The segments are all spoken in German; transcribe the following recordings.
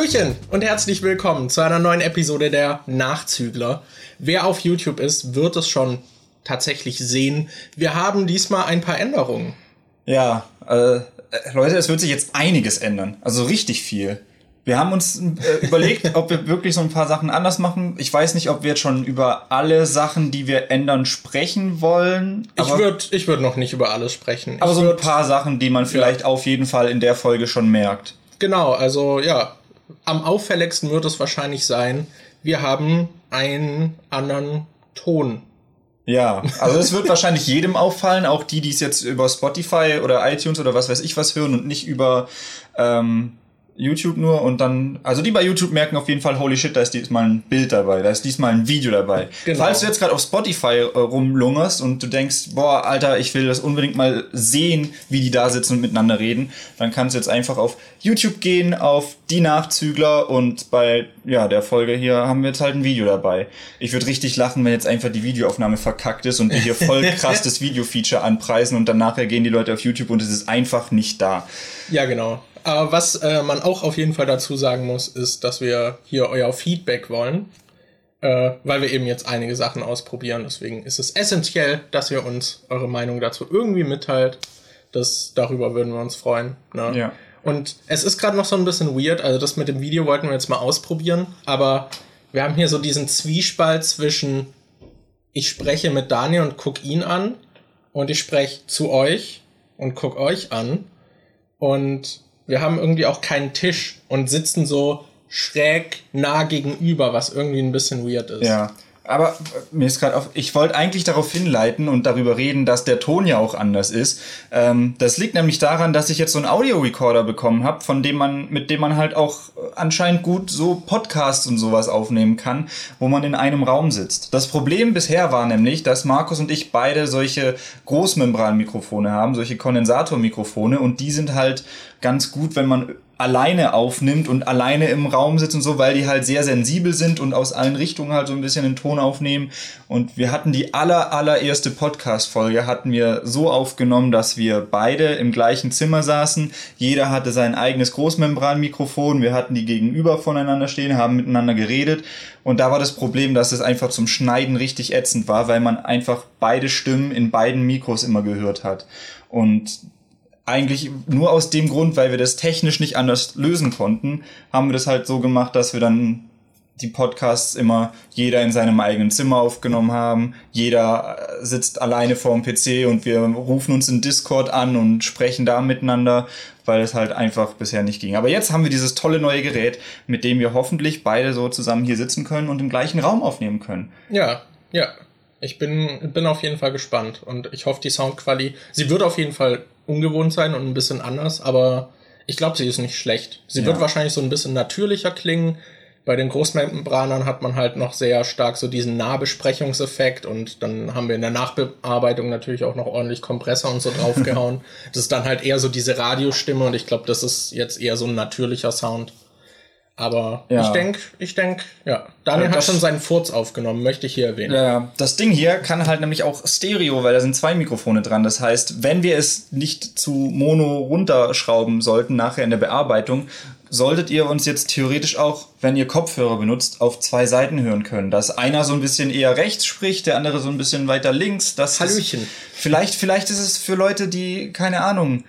Hallöchen und herzlich willkommen zu einer neuen Episode der Nachzügler. Wer auf YouTube ist, wird es schon tatsächlich sehen. Wir haben diesmal ein paar Änderungen. Ja, äh, Leute, es wird sich jetzt einiges ändern. Also richtig viel. Wir haben uns äh, überlegt, ob wir wirklich so ein paar Sachen anders machen. Ich weiß nicht, ob wir jetzt schon über alle Sachen, die wir ändern, sprechen wollen. Ich würde ich würd noch nicht über alles sprechen. Aber ich so ein paar Sachen, die man vielleicht ja. auf jeden Fall in der Folge schon merkt. Genau, also ja, am auffälligsten wird es wahrscheinlich sein, wir haben einen anderen Ton. Ja, also es wird wahrscheinlich jedem auffallen, auch die, die es jetzt über Spotify oder iTunes oder was weiß ich was hören und nicht über ähm, YouTube nur und dann, also die bei YouTube merken auf jeden Fall, holy shit, da ist diesmal ein Bild dabei, da ist diesmal ein Video dabei. Genau. Falls du jetzt gerade auf Spotify äh, rumlungerst und du denkst, boah, Alter, ich will das unbedingt mal sehen, wie die da sitzen und miteinander reden, dann kannst du jetzt einfach auf YouTube gehen, auf die Nachzügler und bei, ja, der Folge hier haben wir jetzt halt ein Video dabei. Ich würde richtig lachen, wenn jetzt einfach die Videoaufnahme verkackt ist und wir hier voll krass das Video-Feature anpreisen und dann nachher gehen die Leute auf YouTube und es ist einfach nicht da. Ja, genau. Aber was äh, man auch auf jeden Fall dazu sagen muss, ist, dass wir hier euer Feedback wollen, äh, weil wir eben jetzt einige Sachen ausprobieren. Deswegen ist es essentiell, dass ihr uns eure Meinung dazu irgendwie mitteilt. Das, darüber würden wir uns freuen. Ne? Ja. Und es ist gerade noch so ein bisschen weird. Also das mit dem Video wollten wir jetzt mal ausprobieren. Aber wir haben hier so diesen Zwiespalt zwischen ich spreche mit Daniel und guck ihn an und ich spreche zu euch und guck euch an. Und wir haben irgendwie auch keinen Tisch und sitzen so schräg nah gegenüber, was irgendwie ein bisschen weird ist. Ja. Aber äh, mir ist gerade auf, ich wollte eigentlich darauf hinleiten und darüber reden, dass der Ton ja auch anders ist. Ähm, das liegt nämlich daran, dass ich jetzt so einen Audio-Recorder bekommen habe, von dem man, mit dem man halt auch äh, anscheinend gut so Podcasts und sowas aufnehmen kann, wo man in einem Raum sitzt. Das Problem bisher war nämlich, dass Markus und ich beide solche Großmembranmikrofone haben, solche Kondensatormikrofone und die sind halt ganz gut, wenn man alleine aufnimmt und alleine im Raum sitzt und so, weil die halt sehr sensibel sind und aus allen Richtungen halt so ein bisschen den Ton aufnehmen. Und wir hatten die aller, allererste Podcast-Folge hatten wir so aufgenommen, dass wir beide im gleichen Zimmer saßen. Jeder hatte sein eigenes Großmembranmikrofon. Wir hatten die gegenüber voneinander stehen, haben miteinander geredet. Und da war das Problem, dass es einfach zum Schneiden richtig ätzend war, weil man einfach beide Stimmen in beiden Mikros immer gehört hat. Und eigentlich nur aus dem Grund, weil wir das technisch nicht anders lösen konnten, haben wir das halt so gemacht, dass wir dann die Podcasts immer jeder in seinem eigenen Zimmer aufgenommen haben. Jeder äh, sitzt alleine vorm PC und wir rufen uns in Discord an und sprechen da miteinander, weil es halt einfach bisher nicht ging. Aber jetzt haben wir dieses tolle neue Gerät, mit dem wir hoffentlich beide so zusammen hier sitzen können und im gleichen Raum aufnehmen können. Ja, ja. Ich bin, bin auf jeden Fall gespannt und ich hoffe, die Soundqualität, sie wird auf jeden Fall ungewohnt sein und ein bisschen anders, aber ich glaube, sie ist nicht schlecht. Sie ja. wird wahrscheinlich so ein bisschen natürlicher klingen. Bei den Großmembranern hat man halt noch sehr stark so diesen Nahbesprechungseffekt und dann haben wir in der Nachbearbeitung natürlich auch noch ordentlich Kompressor und so draufgehauen. das ist dann halt eher so diese Radiostimme und ich glaube, das ist jetzt eher so ein natürlicher Sound. Aber ja. ich denke, ich denke, ja. Daniel das, hat schon seinen Furz aufgenommen, möchte ich hier erwähnen. Ja, das Ding hier kann halt nämlich auch Stereo, weil da sind zwei Mikrofone dran. Das heißt, wenn wir es nicht zu Mono runterschrauben sollten nachher in der Bearbeitung, solltet ihr uns jetzt theoretisch auch, wenn ihr Kopfhörer benutzt, auf zwei Seiten hören können. Dass einer so ein bisschen eher rechts spricht, der andere so ein bisschen weiter links. Das Hallöchen. Ist, vielleicht, vielleicht ist es für Leute, die, keine Ahnung,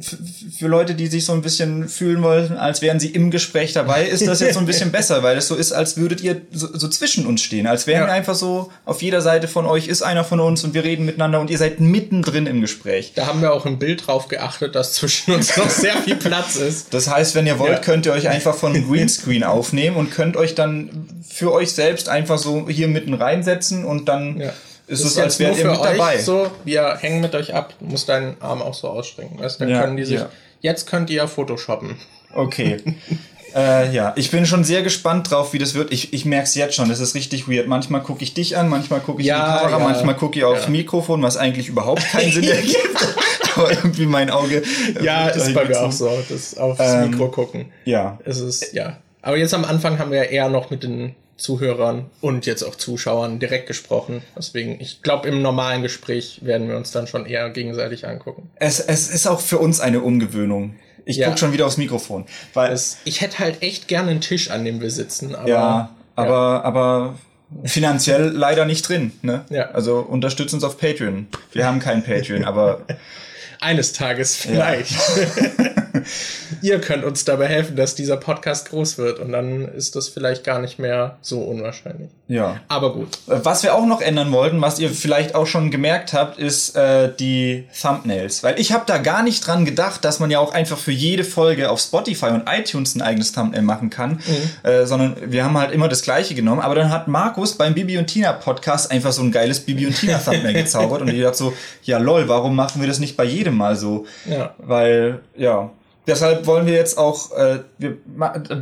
für Leute, die sich so ein bisschen fühlen wollen, als wären sie im Gespräch dabei, ist das jetzt so ein bisschen besser, weil es so ist, als würdet ihr so, so zwischen uns stehen, als wären ja. wir einfach so, auf jeder Seite von euch ist einer von uns und wir reden miteinander und ihr seid mittendrin im Gespräch. Da haben wir auch im Bild drauf geachtet, dass zwischen uns noch sehr viel Platz ist. Das heißt, wenn ihr wollt, ja. könnt ihr euch einfach von Greenscreen aufnehmen und könnt euch dann für euch selbst einfach so hier mitten reinsetzen und dann ja ist es, als wärt ihr mit dabei. So, wir hängen mit euch ab. Du musst deinen Arm auch so ausstrecken. Weißt? Dann ja, können die sich. Ja. Jetzt könnt ihr Photoshoppen. Okay. äh, ja, ich bin schon sehr gespannt drauf, wie das wird. Ich, ich merke es jetzt schon, das ist richtig weird. Manchmal gucke ich dich an, manchmal gucke ich ja, in die Kamera, ja. manchmal gucke ich aufs Mikrofon, was eigentlich überhaupt keinen Sinn ergibt. Aber irgendwie mein Auge. Ja, ist bei mir auch so. Das aufs ähm, Mikro gucken. Ja. Es ist, ja. Aber jetzt am Anfang haben wir ja eher noch mit den Zuhörern und jetzt auch Zuschauern direkt gesprochen. Deswegen, ich glaube, im normalen Gespräch werden wir uns dann schon eher gegenseitig angucken. Es, es ist auch für uns eine Umgewöhnung. Ich Ja. guck schon wieder aufs Mikrofon. Weil Es, ich hätte halt echt gerne einen Tisch, an dem wir sitzen, aber Ja, aber, aber finanziell leider nicht drin. Ne? Ja. Also unterstützt uns auf Patreon. Wir haben kein Patreon, aber eines Tages vielleicht. Ihr könnt uns dabei helfen, dass dieser Podcast groß wird und dann ist das vielleicht gar nicht mehr so unwahrscheinlich. ja. Aber gut. Was wir auch noch ändern wollten, was ihr vielleicht auch schon gemerkt habt, ist äh, die Thumbnails. Weil ich habe da gar nicht dran gedacht, dass man ja auch einfach für jede Folge auf Spotify und iTunes ein eigenes Thumbnail machen kann, äh, sondern wir haben halt immer das gleiche genommen. Aber dann hat Markus beim Bibi und Tina Podcast einfach so ein geiles Bibi und Tina Thumbnail gezaubert und ich dachte so, ja lol, warum machen wir das nicht bei jedem mal so? Ja. Weil, ja. Deshalb wollen wir jetzt auch, äh, wir,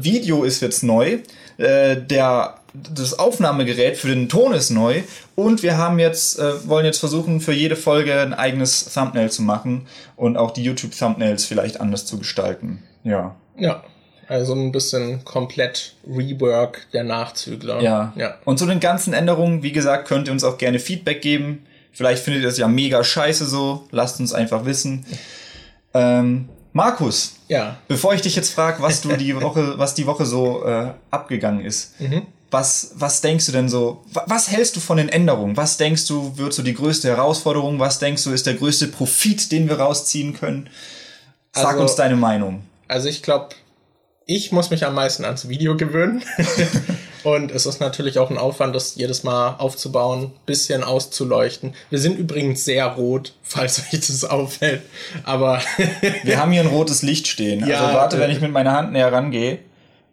Video ist jetzt neu, äh, der, das Aufnahmegerät für den Ton ist neu und wir haben jetzt, äh, wollen jetzt versuchen, für jede Folge ein eigenes Thumbnail zu machen und auch die YouTube-Thumbnails vielleicht anders zu gestalten. Ja. Ja. Also ein bisschen komplett Rework der Nachzügler. Ja. Ja. Und zu den ganzen Änderungen, wie gesagt, könnt ihr uns auch gerne Feedback geben. Vielleicht findet ihr das ja mega scheiße so. Lasst uns einfach wissen. Ähm, Markus, Ja. Bevor ich dich jetzt frage, was du die Woche, was die Woche so äh, abgegangen ist, Mhm. was, was denkst du denn so? wa- Was hältst du von den Änderungen? Was denkst du, wird so die größte Herausforderung? Was denkst du, ist der größte Profit, den wir rausziehen können? Sag Also- uns deine Meinung. Also ich glaube, ich muss mich am meisten ans Video gewöhnen. Und es ist natürlich auch ein Aufwand, das jedes Mal aufzubauen, bisschen auszuleuchten. Wir sind übrigens sehr rot, falls euch das auffällt. Aber Wir haben hier ein rotes Licht stehen. Ja, also warte, äh, wenn ich mit meiner Hand näher rangehe.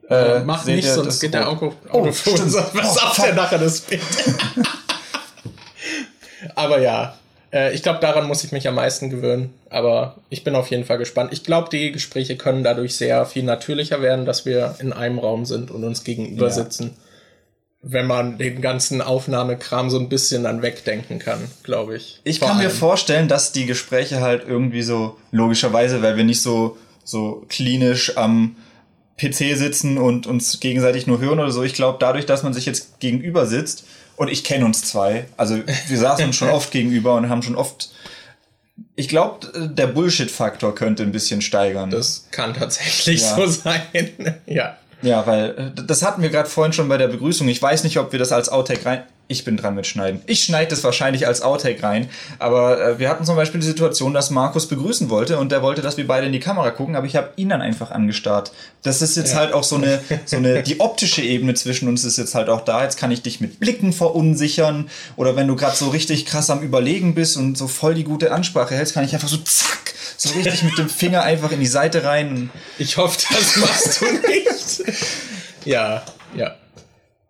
Äh, mach nicht, sonst das geht der rot? Auto, Oh, Auto stimmt. was Oh, auf der nachher das Bild. Aber ja, äh, ich glaube, daran muss ich mich am meisten gewöhnen. Aber ich bin auf jeden Fall gespannt. Ich glaube, die Gespräche können dadurch sehr viel natürlicher werden, dass wir in einem Raum sind und uns gegenüber Ja. sitzen. Wenn man den ganzen Aufnahmekram so ein bisschen dann wegdenken kann, glaube ich. Ich Vor kann mir allem. vorstellen, dass die Gespräche halt irgendwie so, logischerweise, weil wir nicht so, so klinisch am PC sitzen und uns gegenseitig nur hören oder so. Ich glaube, dadurch, dass man sich jetzt gegenüber sitzt, und ich kenne uns zwei, also wir saßen uns schon oft gegenüber und haben schon oft. Ich glaube, der Bullshit-Faktor könnte ein bisschen steigern. Das kann tatsächlich Ja. so sein. ja. Ja, weil äh, das hatten wir gerade vorhin schon bei der Begrüßung. Ich weiß nicht, ob wir das als Outtake rein. Ich bin dran mit Schneiden. Ich schneide das wahrscheinlich als Outtake rein. Aber äh, wir hatten zum Beispiel die Situation, dass Markus begrüßen wollte und der wollte, dass wir beide in die Kamera gucken, aber ich habe ihn dann einfach angestarrt. Das ist jetzt Ja. halt auch so eine, so eine, die optische Ebene zwischen uns ist jetzt halt auch da. Jetzt kann ich dich mit Blicken verunsichern. Oder wenn du gerade so richtig krass am Überlegen bist und so voll die gute Ansprache hältst, kann ich einfach so zack, so richtig mit dem Finger einfach in die Seite rein. Ich hoffe, das machst du nicht. ja, ja.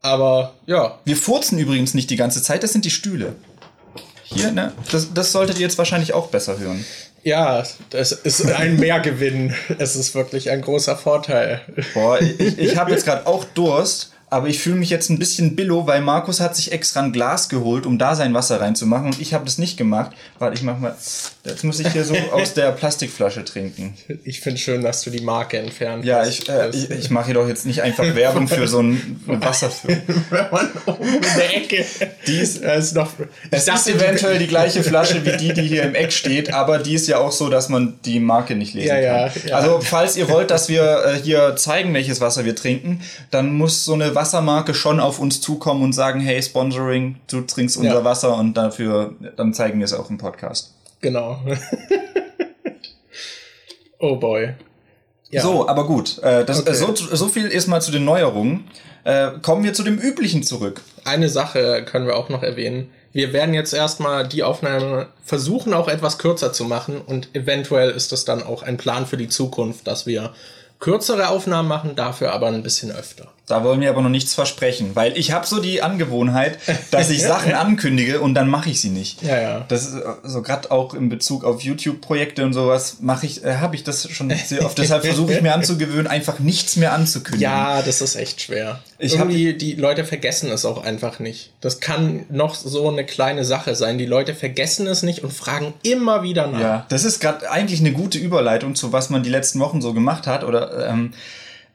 Aber ja, Wir furzen übrigens nicht die ganze Zeit, das sind die Stühle. Hier, ne? Das, das solltet ihr jetzt wahrscheinlich auch besser hören. ja, das ist ein Mehrgewinn. Es ist wirklich ein großer Vorteil. Boah, ich, ich habe jetzt gerade auch Durst, aber ich fühle mich jetzt ein bisschen billo, weil Markus hat sich extra ein Glas geholt, um da sein Wasser reinzumachen und ich habe das nicht gemacht. Warte, ich mach mal. Jetzt muss ich hier so aus der Plastikflasche trinken. Ich finde schön, dass du die Marke entfernt Ja, hast. ich, äh, ich, ich mache hier doch jetzt nicht einfach Werbung für so ein Wasser. Für. Wenn man oben in der Ecke. Die ist- da ist noch. Es ist eventuell die gleiche Flasche wie die, die hier im Eck steht, aber die ist ja auch so, dass man die Marke nicht lesen Ja, ja, kann. ja. Also, falls ihr wollt, dass wir äh, hier zeigen, welches Wasser wir trinken, dann muss so eine Wassermarke schon auf uns zukommen und sagen, hey, Sponsoring, du trinkst unser Ja. Wasser und dafür, dann zeigen wir es auch im Podcast. Genau. oh boy. Ja. So, aber gut. Äh, das, Okay. so, so viel ist mal zu den Neuerungen. Äh, kommen wir zu dem Üblichen zurück. Eine Sache können wir auch noch erwähnen. Wir werden jetzt erstmal die Aufnahme versuchen, auch etwas kürzer zu machen und eventuell ist das dann auch ein Plan für die Zukunft, dass wir kürzere Aufnahmen machen, dafür aber ein bisschen öfter. Da wollen wir aber noch nichts versprechen, weil ich habe so die Angewohnheit, dass ich Sachen ankündige und dann mache ich sie nicht. Ja, ja. Das ist äh, so gerade auch in Bezug auf YouTube-Projekte und sowas mache ich, äh, habe ich das schon sehr oft. Deshalb versuche ich mir anzugewöhnen, einfach nichts mehr anzukündigen. Ja, das ist echt schwer. Ich hab- Irgendwie, die Leute vergessen es auch einfach nicht. Das kann noch so eine kleine Sache sein. Die Leute vergessen es nicht und fragen immer wieder nach. Ja, das ist gerade eigentlich eine gute Überleitung zu was man die letzten Wochen so gemacht hat. Oder ähm,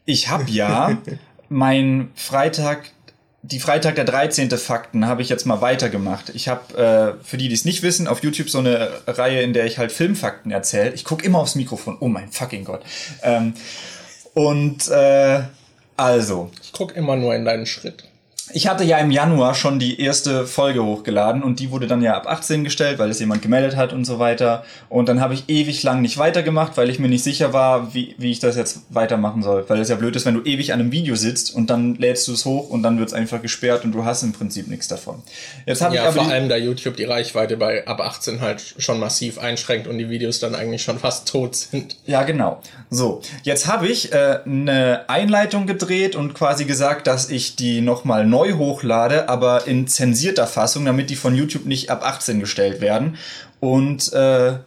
ich habe ja mein Freitag die Freitag der 13. Fakten habe ich jetzt mal weitergemacht. Ich habe, äh, für die, die es nicht wissen, auf YouTube so eine Reihe, in der ich halt Filmfakten erzähle. Ich gucke immer aufs Mikrofon. Oh mein fucking Gott. Ähm, und äh, also. Ich gucke immer nur in deinen Schritt. Ich hatte ja im Januar schon die erste Folge hochgeladen und die wurde dann ja ab 18 gestellt, weil es jemand gemeldet hat und so weiter. Und dann habe ich ewig lang nicht weitergemacht, weil ich mir nicht sicher war, wie, wie ich das jetzt weitermachen soll. Weil es ja blöd ist, wenn du ewig an einem Video sitzt und dann lädst du es hoch und dann wird es einfach gesperrt und du hast im Prinzip nichts davon. Jetzt habe ja, ich aber vor allem da YouTube die Reichweite bei ab 18 halt schon massiv einschränkt und die Videos dann eigentlich schon fast tot sind. Ja, genau. So, jetzt habe ich äh, eine Einleitung gedreht und quasi gesagt, dass ich die nochmal neu neu hochlade, aber in zensierter Fassung, damit die von YouTube nicht ab 18 gestellt werden. Und äh,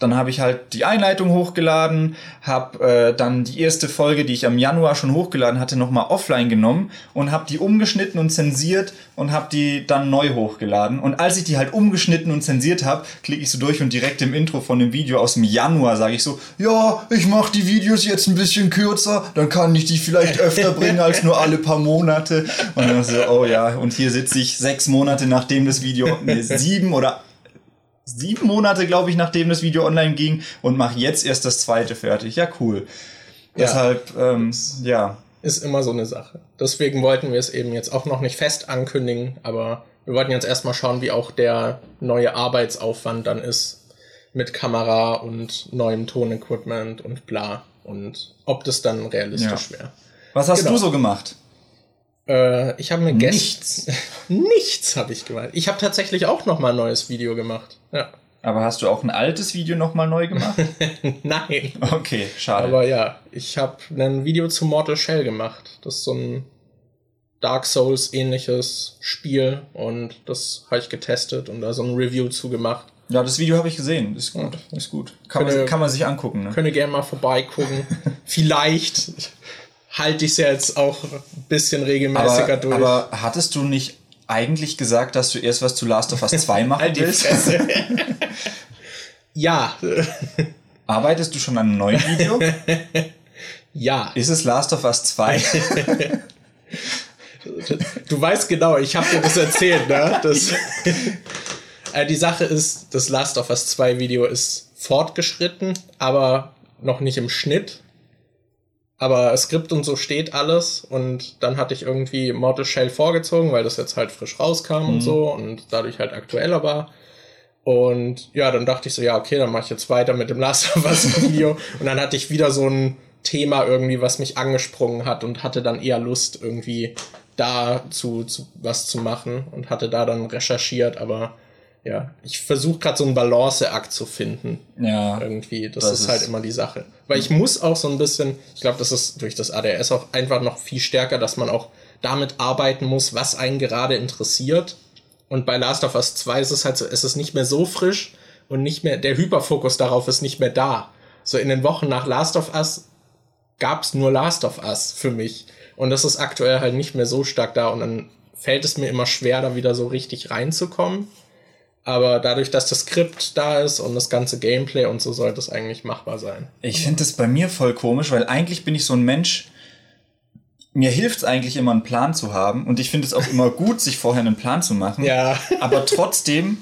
dann habe ich halt die Einleitung hochgeladen, habe äh, dann die erste Folge, die ich am Januar schon hochgeladen hatte, nochmal offline genommen und habe die umgeschnitten und zensiert und habe die dann neu hochgeladen. Und als ich die halt umgeschnitten und zensiert habe, klicke ich so durch und direkt im Intro von dem Video aus dem Januar sage ich so, ja, ich mache die Videos jetzt ein bisschen kürzer, dann kann ich die vielleicht öfter bringen als nur alle paar Monate. Und dann so, oh ja, und hier sitze ich sechs Monate nachdem das Video, nee, sieben oder sieben Monate, glaube ich, nachdem das Video online ging und mache jetzt erst das zweite fertig. Ja, cool. Ja. Deshalb, ähm, ja. Ist immer so eine Sache. Deswegen wollten wir es eben jetzt auch noch nicht fest ankündigen, aber wir wollten jetzt erstmal schauen, wie auch der neue Arbeitsaufwand dann ist mit Kamera und neuem Tonequipment und bla und ob das dann realistisch ja. wäre. Was hast genau. du so gemacht? Äh, ich habe mir nichts. nichts habe ich gemacht. Ich habe tatsächlich auch noch mal ein neues Video gemacht. Ja. Aber hast du auch ein altes Video noch mal neu gemacht? Nein. Okay, schade. Aber ja, ich habe ein Video zu Mortal Shell gemacht. Das ist so ein Dark Souls ähnliches Spiel und das habe ich getestet und da so ein Review zu gemacht. Ja, das Video habe ich gesehen. Ist gut, ist gut. Kann, könne, man, kann man sich angucken. Ne? Könne gerne mal vorbeigucken. Vielleicht halte ich es ja jetzt auch ein bisschen regelmäßiger aber, durch. Aber hattest du nicht eigentlich gesagt, dass du erst was zu Last of Us 2 machen halt willst? ja. Arbeitest du schon an einem neuen Video? ja. Ist es Last of Us 2? du weißt genau, ich habe dir das erzählt, ne? Das, äh, die Sache ist, das Last of Us 2 Video ist fortgeschritten, aber noch nicht im Schnitt. Aber Skript und so steht alles und dann hatte ich irgendwie Mortal Shell vorgezogen, weil das jetzt halt frisch rauskam mhm. und so und dadurch halt aktueller war. Und ja, dann dachte ich so, ja, okay, dann mache ich jetzt weiter mit dem Last of Us Video. und dann hatte ich wieder so ein Thema irgendwie, was mich angesprungen hat und hatte dann eher Lust, irgendwie da zu, zu was zu machen und hatte da dann recherchiert, aber ja, ich versuche gerade so einen Balanceakt zu finden. Ja. Irgendwie. Das, das ist, halt immer die Sache. Weil ich muss auch so ein bisschen, ich glaube, das ist durch das ADS auch einfach noch viel stärker, dass man auch damit arbeiten muss, was einen gerade interessiert. Und bei Last of Us 2 ist es halt so, es ist nicht mehr so frisch und nicht mehr, der Hyperfokus darauf ist nicht mehr da. So in den Wochen nach Last of Us gab's nur Last of Us für mich. Und das ist aktuell halt nicht mehr so stark da und dann fällt es mir immer schwer, da wieder so richtig reinzukommen. Aber dadurch, dass das Skript da ist und das ganze Gameplay und so, sollte es eigentlich machbar sein. Ich finde das bei mir voll komisch, weil eigentlich bin ich so ein Mensch, mir hilft es eigentlich immer, einen Plan zu haben. Und ich finde es auch immer gut, sich vorher einen Plan zu machen. Ja. Aber trotzdem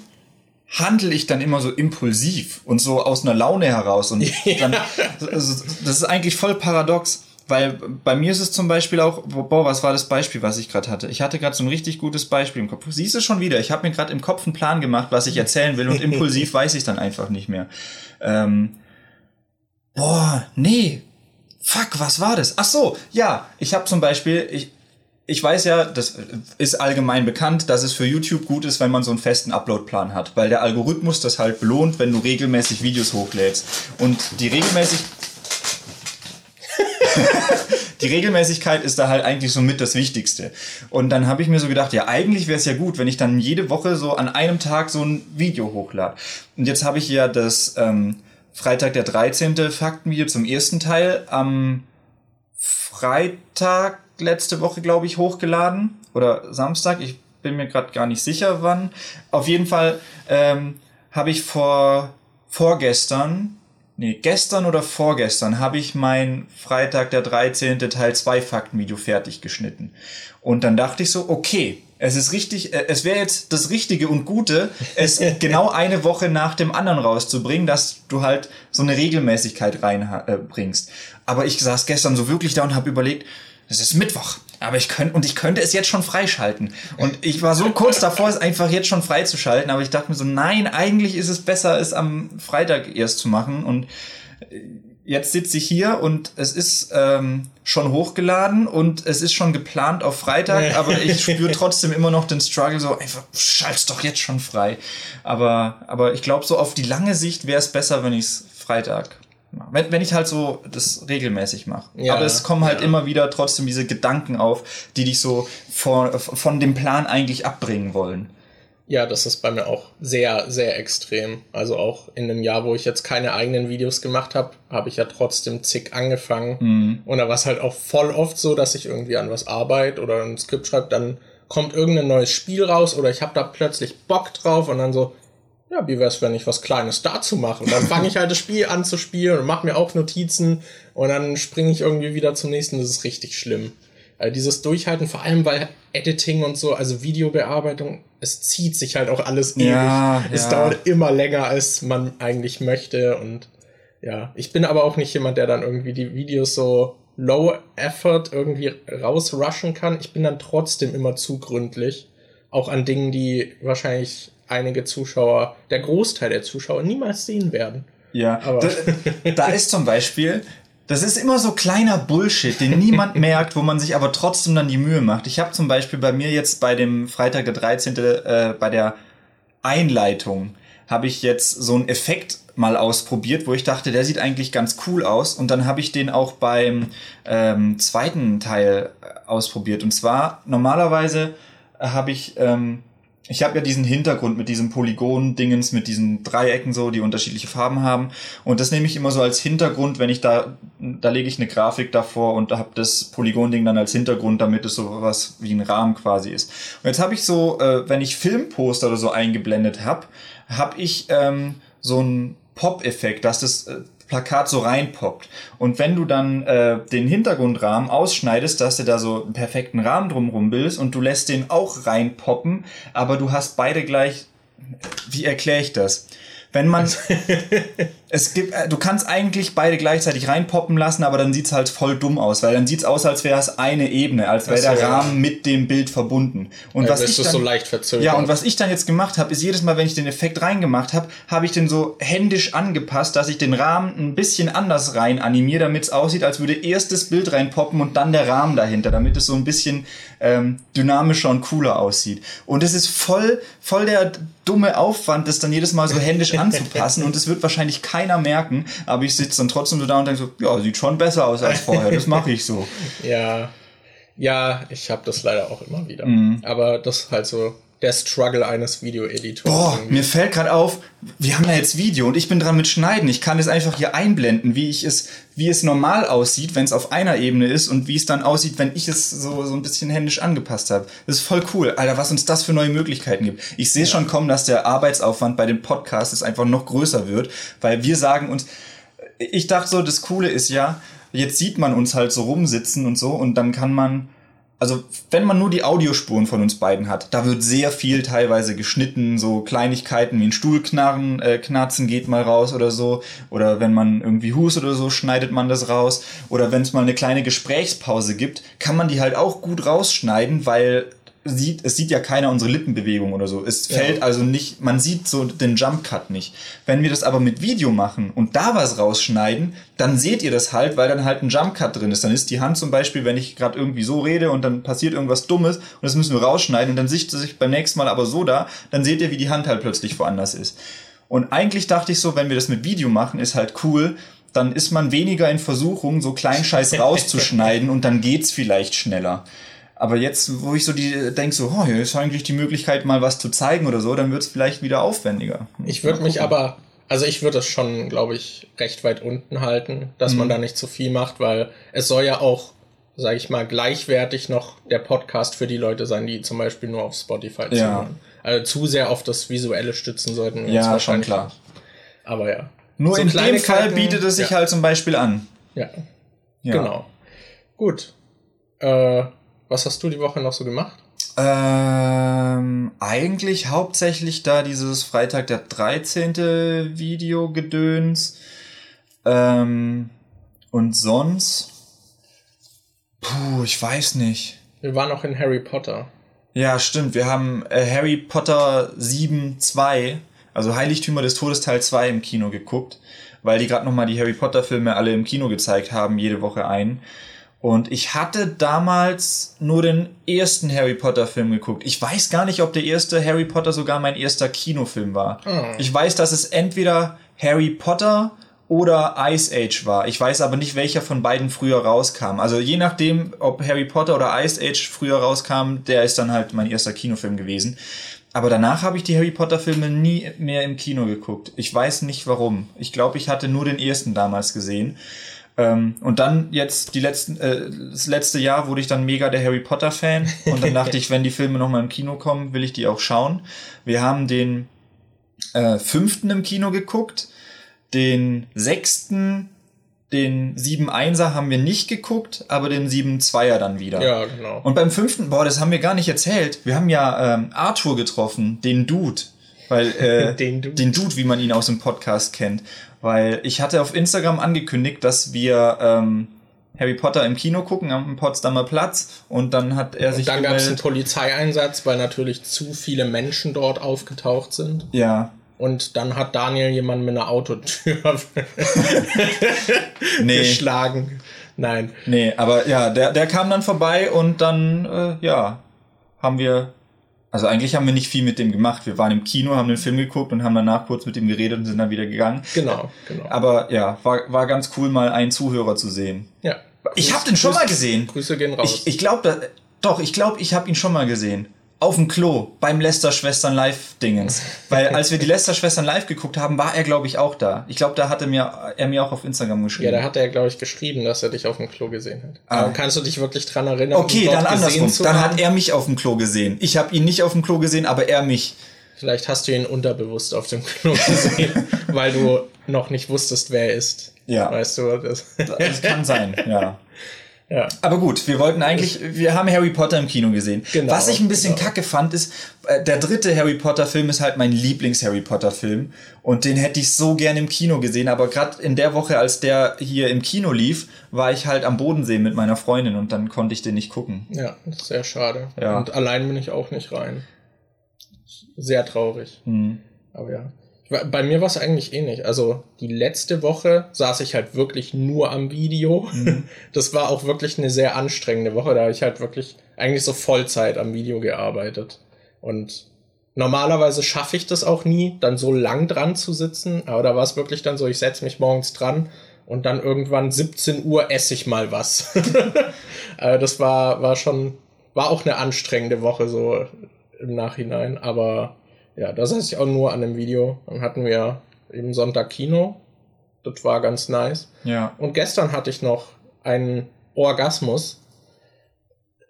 handle ich dann immer so impulsiv und so aus einer Laune heraus. Und dann, das ist eigentlich voll paradox. Weil bei mir ist es zum Beispiel auch, boah, was war das Beispiel, was ich gerade hatte? Ich hatte gerade so ein richtig gutes Beispiel im Kopf. Siehst du schon wieder, ich habe mir gerade im Kopf einen Plan gemacht, was ich erzählen will und impulsiv weiß ich dann einfach nicht mehr. Ähm, boah, nee, fuck, was war das? Ach so, ja, ich habe zum Beispiel, ich, ich weiß ja, das ist allgemein bekannt, dass es für YouTube gut ist, wenn man so einen festen Uploadplan hat, weil der Algorithmus das halt belohnt, wenn du regelmäßig Videos hochlädst. Und die regelmäßig die Regelmäßigkeit ist da halt eigentlich so mit das Wichtigste. Und dann habe ich mir so gedacht, ja, eigentlich wäre es ja gut, wenn ich dann jede Woche so an einem Tag so ein Video hochlade. Und jetzt habe ich ja das ähm, Freitag der 13. Faktenvideo zum ersten Teil am Freitag letzte Woche, glaube ich, hochgeladen. Oder Samstag, ich bin mir gerade gar nicht sicher wann. Auf jeden Fall ähm, habe ich vor vorgestern nee, gestern oder vorgestern habe ich mein Freitag der 13. Teil 2 Faktenvideo fertig geschnitten. Und dann dachte ich so, okay, es ist richtig, äh, es wäre jetzt das Richtige und Gute, es genau eine Woche nach dem anderen rauszubringen, dass du halt so eine Regelmäßigkeit reinbringst. Äh, Aber ich saß gestern so wirklich da und habe überlegt, es ist Mittwoch. Aber ich könnte, und ich könnte es jetzt schon freischalten. Und ich war so kurz davor, es einfach jetzt schon freizuschalten, aber ich dachte mir so, nein, eigentlich ist es besser, es am Freitag erst zu machen. Und äh, jetzt sitze ich hier und es ist ähm, schon hochgeladen und es ist schon geplant auf Freitag, aber ich spüre trotzdem immer noch den Struggle, so einfach schalt's doch jetzt schon frei. Aber, aber ich glaube, so auf die lange Sicht wäre es besser, wenn ich es Freitag. Wenn, wenn ich halt so das regelmäßig mache. Ja, aber es kommen halt ja. immer wieder trotzdem diese Gedanken auf, die dich so vor, von dem Plan eigentlich abbringen wollen. Ja, das ist bei mir auch sehr, sehr extrem. Also auch in einem Jahr, wo ich jetzt keine eigenen Videos gemacht habe, habe ich ja trotzdem zig angefangen. Mhm. Und da war es halt auch voll oft so, dass ich irgendwie an was arbeite oder ein Skript schreibe, dann kommt irgendein neues Spiel raus oder ich habe da plötzlich Bock drauf und dann so, ja, wie wär's, wenn ich was Kleines dazu mache? Und dann fange ich halt das Spiel an zu spielen und mache mir auch Notizen und dann springe ich irgendwie wieder zum nächsten. Das ist richtig schlimm. Also dieses Durchhalten, vor allem weil Editing und so, also Videobearbeitung, es zieht sich halt auch alles ewig. Ja, es ja. dauert immer länger, als man eigentlich möchte. Und ja, ich bin aber auch nicht jemand, der dann irgendwie die Videos so low effort irgendwie rausrushen kann. Ich bin dann trotzdem immer zu gründlich. Auch an Dingen, die wahrscheinlich einige Zuschauer, der Großteil der Zuschauer niemals sehen werden. Ja, aber da, da ist zum Beispiel, das ist immer so kleiner Bullshit, den niemand merkt, wo man sich aber trotzdem dann die Mühe macht. Ich habe zum Beispiel bei mir jetzt bei dem Freitag der 13. Äh, bei der Einleitung habe ich jetzt so einen Effekt mal ausprobiert, wo ich dachte, der sieht eigentlich ganz cool aus. Und dann habe ich den auch beim ähm, zweiten Teil äh, ausprobiert. Und zwar normalerweise habe ich ähm, ich habe ja diesen Hintergrund mit diesem Polygon-Dingens, mit diesen Dreiecken so, die unterschiedliche Farben haben. Und das nehme ich immer so als Hintergrund, wenn ich da, da lege ich eine Grafik davor und habe das Polygon-Ding dann als Hintergrund, damit es so was wie ein Rahmen quasi ist. Und jetzt habe ich so, äh, wenn ich Filmposter oder so eingeblendet habe, habe ich ähm, so einen Pop-Effekt, dass das äh, Plakat so reinpoppt. Und wenn du dann äh, den Hintergrundrahmen ausschneidest, dass du da so einen perfekten Rahmen drumrum bildest und du lässt den auch reinpoppen, aber du hast beide gleich. Wie erkläre ich das? Wenn man es gibt, äh, du kannst eigentlich beide gleichzeitig reinpoppen lassen, aber dann sieht's halt voll dumm aus, weil dann sieht's aus, als wäre es eine Ebene, als wäre der Rahmen mit dem Bild verbunden. Und ja, was ich dann, so leicht verzögert. Ja, und was ich dann jetzt gemacht habe, ist jedes Mal, wenn ich den Effekt reingemacht habe, habe ich den so händisch angepasst, dass ich den Rahmen ein bisschen anders rein animiere, damit es aussieht, als würde erst das Bild reinpoppen und dann der Rahmen dahinter, damit es so ein bisschen ähm, dynamischer und cooler aussieht. Und es ist voll, voll der dumme Aufwand, das dann jedes Mal so händisch anzupassen und es wird wahrscheinlich kein keiner merken, aber ich sitze dann trotzdem so da und denke so, ja, sieht schon besser aus als vorher, das mache ich so. ja, ja, ich habe das leider auch immer wieder. Mhm. Aber das ist halt so der Struggle eines Video-Editors. Boah, irgendwie. mir fällt gerade auf, wir haben ja jetzt Video und ich bin dran mit Schneiden. Ich kann es einfach hier einblenden, wie ich es, wie es normal aussieht, wenn es auf einer Ebene ist und wie es dann aussieht, wenn ich es so, so ein bisschen händisch angepasst habe. Das ist voll cool. Alter, was uns das für neue Möglichkeiten gibt. Ich sehe ja. schon kommen, dass der Arbeitsaufwand bei dem Podcast einfach noch größer wird, weil wir sagen uns, ich dachte so, das Coole ist ja, jetzt sieht man uns halt so rumsitzen und so und dann kann man also wenn man nur die Audiospuren von uns beiden hat, da wird sehr viel teilweise geschnitten, so Kleinigkeiten wie ein Stuhlknarren, äh, knarzen geht mal raus oder so, oder wenn man irgendwie hust oder so, schneidet man das raus, oder wenn es mal eine kleine Gesprächspause gibt, kann man die halt auch gut rausschneiden, weil sieht, es sieht ja keiner unsere Lippenbewegung oder so. Es fällt ja. also nicht, man sieht so den Jump Cut nicht. Wenn wir das aber mit Video machen und da was rausschneiden, dann seht ihr das halt, weil dann halt ein Jump Cut drin ist. Dann ist die Hand zum Beispiel, wenn ich gerade irgendwie so rede und dann passiert irgendwas Dummes und das müssen wir rausschneiden und dann sieht sie sich beim nächsten Mal aber so da, dann seht ihr, wie die Hand halt plötzlich woanders ist. Und eigentlich dachte ich so, wenn wir das mit Video machen, ist halt cool, dann ist man weniger in Versuchung, so kleinen Scheiß rauszuschneiden und dann geht's vielleicht schneller. Aber jetzt, wo ich so die denke, so, oh, hier ist eigentlich die Möglichkeit, mal was zu zeigen oder so, dann wird es vielleicht wieder aufwendiger. Ich würde mich aber, also ich würde es schon, glaube ich, recht weit unten halten, dass mhm. man da nicht zu viel macht, weil es soll ja auch, sage ich mal, gleichwertig noch der Podcast für die Leute sein, die zum Beispiel nur auf Spotify ja. zuhören. Also zu sehr auf das Visuelle stützen sollten ja, schon klar. Aber ja. Nur So in dem Fall bietet es sich ja. halt zum Beispiel an. Ja, Ja. genau. Gut. Äh, was hast du die Woche noch so gemacht? Ähm, eigentlich hauptsächlich da dieses Freitag der 13. Videogedöns. Ähm, und sonst. Puh, ich weiß nicht. Wir waren noch in Harry Potter. Ja, stimmt. Wir haben äh, Harry Potter 7 2, also Heiligtümer des Todes Teil 2 im Kino geguckt, weil die gerade nochmal die Harry Potter Filme alle im Kino gezeigt haben, jede Woche ein. Und ich hatte damals nur den ersten Harry Potter Film geguckt. Ich weiß gar nicht, ob der erste Harry Potter sogar mein erster Kinofilm war. Ah. Ich weiß, dass es entweder Harry Potter oder Ice Age war. Ich weiß aber nicht, welcher von beiden früher rauskam. Also je nachdem, ob Harry Potter oder Ice Age früher rauskam, der ist dann halt mein erster Kinofilm gewesen. Aber danach habe ich die Harry Potter Filme nie mehr im Kino geguckt. Ich weiß nicht warum. Ich glaube, ich hatte nur den ersten damals gesehen. Ähm, und dann jetzt die letzten, äh, das letzte Jahr wurde ich dann mega der Harry Potter Fan und dann dachte ich, wenn die Filme nochmal im Kino kommen, will ich die auch schauen. Wir haben den äh, fünften im Kino geguckt, den sechsten, den 7-1er haben wir nicht geguckt, aber den 7-2er dann wieder. Ja, genau. Und beim fünften, boah, das haben wir gar nicht erzählt. Wir haben ja ähm, Arthur getroffen, den Dude. Weil, äh, Den Dude. den Dude, wie man ihn aus dem Podcast kennt. Weil ich hatte auf Instagram angekündigt, dass wir ähm, Harry Potter im Kino gucken am Potsdamer Platz und dann hat er sich Dann gab es einen. Polizeieinsatz, weil natürlich zu viele Menschen dort aufgetaucht sind. Ja, Und dann hat Daniel jemanden mit einer Autotür nee, geschlagen. Nein. nee, aber ja, der, der kam dann vorbei und dann, äh, ja, haben wir, also eigentlich haben wir nicht viel mit dem gemacht. Wir waren im Kino, haben den Film geguckt und haben danach kurz mit ihm geredet und sind dann wieder gegangen. Genau, genau. Aber ja, war, war ganz cool, mal einen Zuhörer zu sehen. Ja. Ich habe den schon mal gesehen. Grüße gehen raus. Ich, ich glaube, doch, ich glaube, ich habe ihn schon mal gesehen. Auf dem Klo, beim Lester-Schwestern Live-Dingens. Weil als wir die Lester-Schwestern live geguckt haben, war er, glaube ich, auch da. Ich glaube, da hatte mir, er mir auch auf Instagram ja, geschrieben. da hat er, glaube ich, geschrieben, dass er dich auf dem Klo gesehen hat. Ah. Aber kannst du dich wirklich dran erinnern? okay, dann andersrum. Dann hat er mich auf dem Klo gesehen. Ich habe ihn nicht auf dem Klo gesehen, aber er mich. Vielleicht hast du ihn unterbewusst auf dem Klo gesehen, weil du noch nicht wusstest, wer er ist. Ja. Weißt du, das. Das kann sein, ja. Ja. Aber gut, wir wollten eigentlich, wir haben Harry Potter im Kino gesehen. Genau, Was ich ein bisschen genau. kacke fand, ist, äh, der dritte Harry Potter Film ist halt mein Lieblings-Harry Potter Film. Und den hätte ich so gern im Kino gesehen. Aber gerade in der Woche, als der hier im Kino lief, war ich halt am Bodensee mit meiner Freundin und dann konnte ich den nicht gucken. Ja, sehr schade. Ja. Und allein bin ich auch nicht rein. Sehr traurig. Hm. Aber ja. Bei mir war es eigentlich ähnlich. Also die letzte Woche saß ich halt wirklich nur am Video. Mhm. Das war auch wirklich eine sehr anstrengende Woche. Da habe ich halt wirklich eigentlich so Vollzeit am Video gearbeitet. Und normalerweise schaffe ich das auch nie, dann so lang dran zu sitzen. Aber da war es wirklich dann so, ich setze mich morgens dran und dann irgendwann 17 Uhr esse ich mal was. Äh, das war, war schon, war auch eine anstrengende Woche so im Nachhinein. Aber ja, da saß ich auch nur an dem Video. Dann hatten wir eben Sonntag Kino. Das war ganz nice. Ja. Und gestern hatte ich noch einen Orgasmus.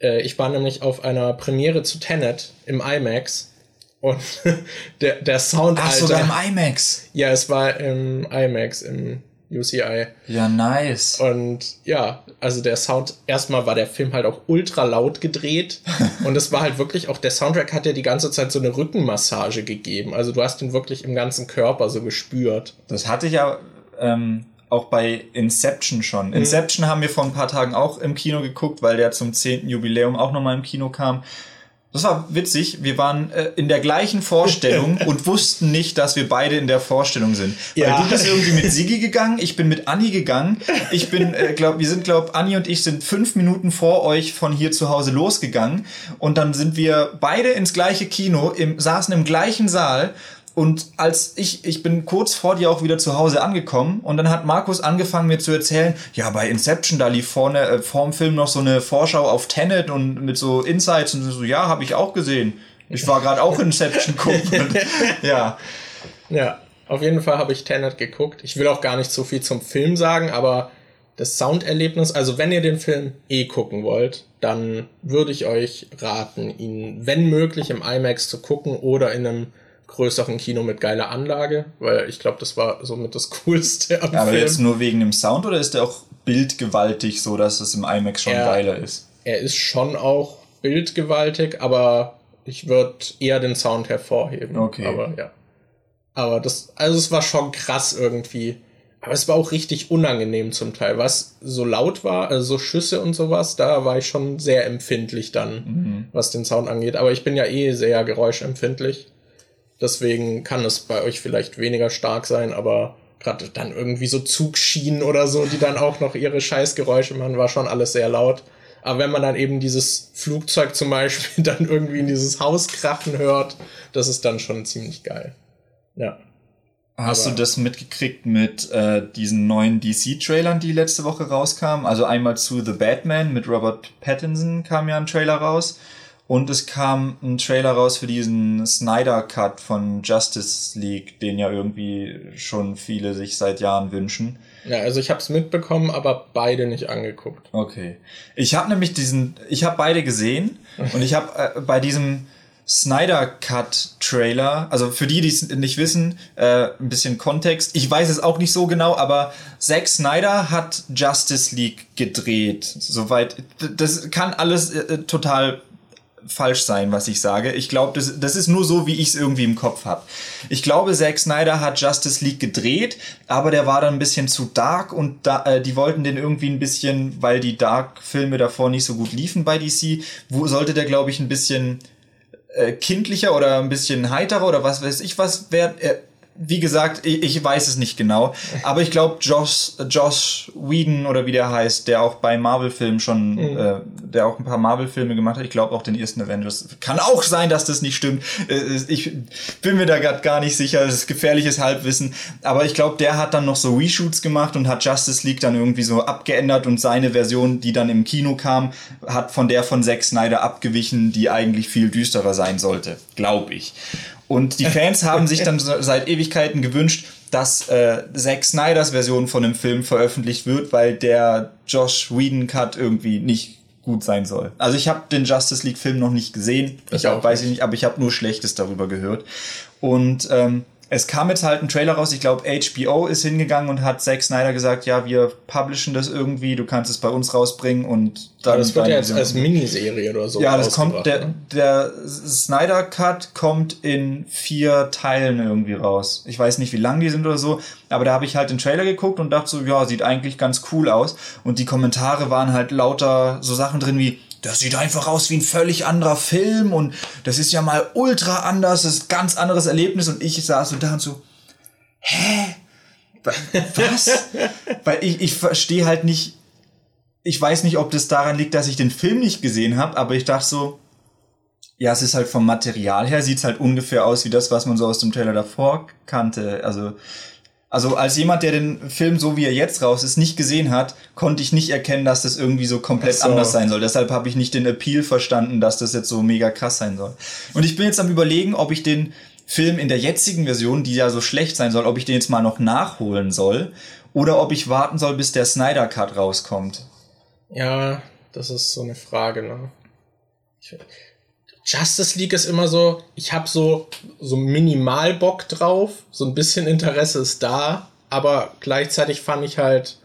Äh, ich war nämlich auf einer Premiere zu Tenet im IMAX. Und der, der Sound, Ach, sogar im IMAX. Ja, es war im IMAX, im UCI. Ja, nice. Und ja, also der Sound, erstmal war der Film halt auch ultra laut gedreht. und es war halt wirklich auch, der Soundtrack hat ja die ganze Zeit so eine Rückenmassage gegeben. Also du hast ihn wirklich im ganzen Körper so gespürt. Das hatte ich ja ähm, auch bei Inception schon. Inception haben wir vor ein paar Tagen auch im Kino geguckt, weil der zum 10. Jubiläum auch nochmal im Kino kam. Das war witzig. Wir waren äh, in der gleichen Vorstellung und wussten nicht, dass wir beide in der Vorstellung sind. Weil Ja. du bist irgendwie mit Sigi gegangen, ich bin mit Anni gegangen. Ich bin, äh, glaub, wir sind, glaub, Anni und ich sind fünf Minuten vor euch von hier zu Hause losgegangen. Und dann sind wir beide ins gleiche Kino, im, saßen im gleichen Saal. Und als ich, ich bin kurz vor dir auch wieder zu Hause angekommen und dann hat Markus angefangen mir zu erzählen, ja, bei Inception, da lief vorne, äh, vorm Film noch so eine Vorschau auf Tenet und mit so Insights und so, ja, habe ich auch gesehen. Ich war gerade auch Inception gucken. Ja, Ja, auf jeden Fall habe ich Tenet geguckt. Ich will auch gar nicht so viel zum Film sagen, aber das Sounderlebnis, also wenn ihr den Film eh gucken wollt, dann würde ich euch raten, ihn, wenn möglich, im IMAX zu gucken oder in einem größeren Kino mit geiler Anlage, weil ich glaube, das war somit das Coolste am Aber Film. jetzt nur wegen dem Sound oder ist der auch bildgewaltig, so dass es im IMAX schon er, geiler ist? Er ist schon auch bildgewaltig, aber ich würde eher den Sound hervorheben. Okay. Aber ja. Aber das, also es war schon krass irgendwie. Aber es war auch richtig unangenehm zum Teil. Was so laut war, also so Schüsse und sowas, da war ich schon sehr empfindlich dann, mhm. was den Sound angeht. Aber ich bin ja eh sehr geräuschempfindlich. Deswegen kann es bei euch vielleicht weniger stark sein, aber gerade dann irgendwie so Zugschienen oder so, die dann auch noch ihre Scheißgeräusche machen, war schon alles sehr laut. Aber wenn man dann eben dieses Flugzeug zum Beispiel dann irgendwie in dieses Haus krachen hört, das ist dann schon ziemlich geil. Ja. Hast Aber du das mitgekriegt mit äh, diesen neuen DC-Trailern, die letzte Woche rauskamen? Also einmal zu The Batman mit Robert Pattinson kam ja ein Trailer raus. Und es kam ein Trailer raus für diesen Snyder Cut von Justice League, den ja irgendwie schon viele sich seit Jahren wünschen. Ja, also ich habe es mitbekommen, aber beide nicht angeguckt. Okay. Ich habe nämlich diesen, ich habe beide gesehen und ich habe äh, bei diesem Snyder Cut Trailer, also für die, die es nicht wissen, äh, ein bisschen Kontext. Ich weiß es auch nicht so genau, aber Zack Snyder hat Justice League gedreht. Soweit, das kann alles äh, total falsch sein, was ich sage. Ich glaube, das, das ist nur so, wie ich es irgendwie im Kopf habe. Ich glaube, Zack Snyder hat Justice League gedreht, aber der war dann ein bisschen zu dark und da, äh, die wollten den irgendwie ein bisschen, weil die Dark-Filme davor nicht so gut liefen bei DC, wo sollte der, glaube ich, ein bisschen äh, kindlicher oder ein bisschen heiterer oder was weiß ich was werden. Äh, wie gesagt, ich, ich, weiß es nicht genau, aber ich glaube, Josh, Josh Whedon oder wie der heißt, der auch bei Marvel-Filmen schon, mhm. äh, der auch ein paar Marvel-Filme gemacht hat, ich glaube auch den ersten Avengers. Kann auch sein, dass das nicht stimmt. Äh, ich bin mir da gerade gar nicht sicher, das ist gefährliches Halbwissen, aber ich glaube, der hat dann noch so Reshoots gemacht und hat Justice League dann irgendwie so abgeändert und seine Version, die dann im Kino kam, hat von der von Zack Snyder abgewichen, die eigentlich viel düsterer sein sollte, glaube ich. Und die Fans haben sich dann seit Ewigkeiten gewünscht, dass äh, Zack Snyders Version von dem Film veröffentlicht wird, weil der Josh Whedon Cut irgendwie nicht gut sein soll. Also ich habe den Justice League Film noch nicht gesehen, ich auch weiß ich nicht, aber ich habe nur Schlechtes darüber gehört. Und ähm, es kam jetzt halt ein Trailer raus, ich glaube HBO ist hingegangen und hat Zack Snyder gesagt, ja, wir publishen das irgendwie, du kannst es bei uns rausbringen und dann... das wird ja jetzt als Miniserie oder so Ja, das kommt, der, ne? der Snyder Cut kommt in vier Teilen irgendwie raus. Ich weiß nicht, wie lang die sind oder so, aber da habe ich halt den Trailer geguckt und dachte so, ja, sieht eigentlich ganz cool aus und die Kommentare waren halt lauter so Sachen drin wie, das sieht einfach aus wie ein völlig anderer Film und das ist ja mal ultra anders, das ist ein ganz anderes Erlebnis und ich saß so da und so, hä? Was? Weil ich, ich verstehe halt nicht, ich weiß nicht, ob das daran liegt, dass ich den Film nicht gesehen habe, aber ich dachte so, ja, es ist halt vom Material her, sieht's halt ungefähr aus wie das, was man so aus dem Trailer davor kannte. Also also als jemand, der den Film so wie er jetzt raus ist, nicht gesehen hat, konnte ich nicht erkennen, dass das irgendwie so komplett so. anders sein soll. Deshalb habe ich nicht den Appeal verstanden, dass das jetzt so mega krass sein soll. Und ich bin jetzt am überlegen, ob ich den Film in der jetzigen Version, die ja so schlecht sein soll, ob ich den jetzt mal noch nachholen soll oder ob ich warten soll, bis der Snyder Cut rauskommt. Ja, das ist so eine Frage, ne? Ich, Justice League ist immer so, ich habe so, so minimal Bock drauf, so ein bisschen Interesse ist da, aber gleichzeitig fand ich halt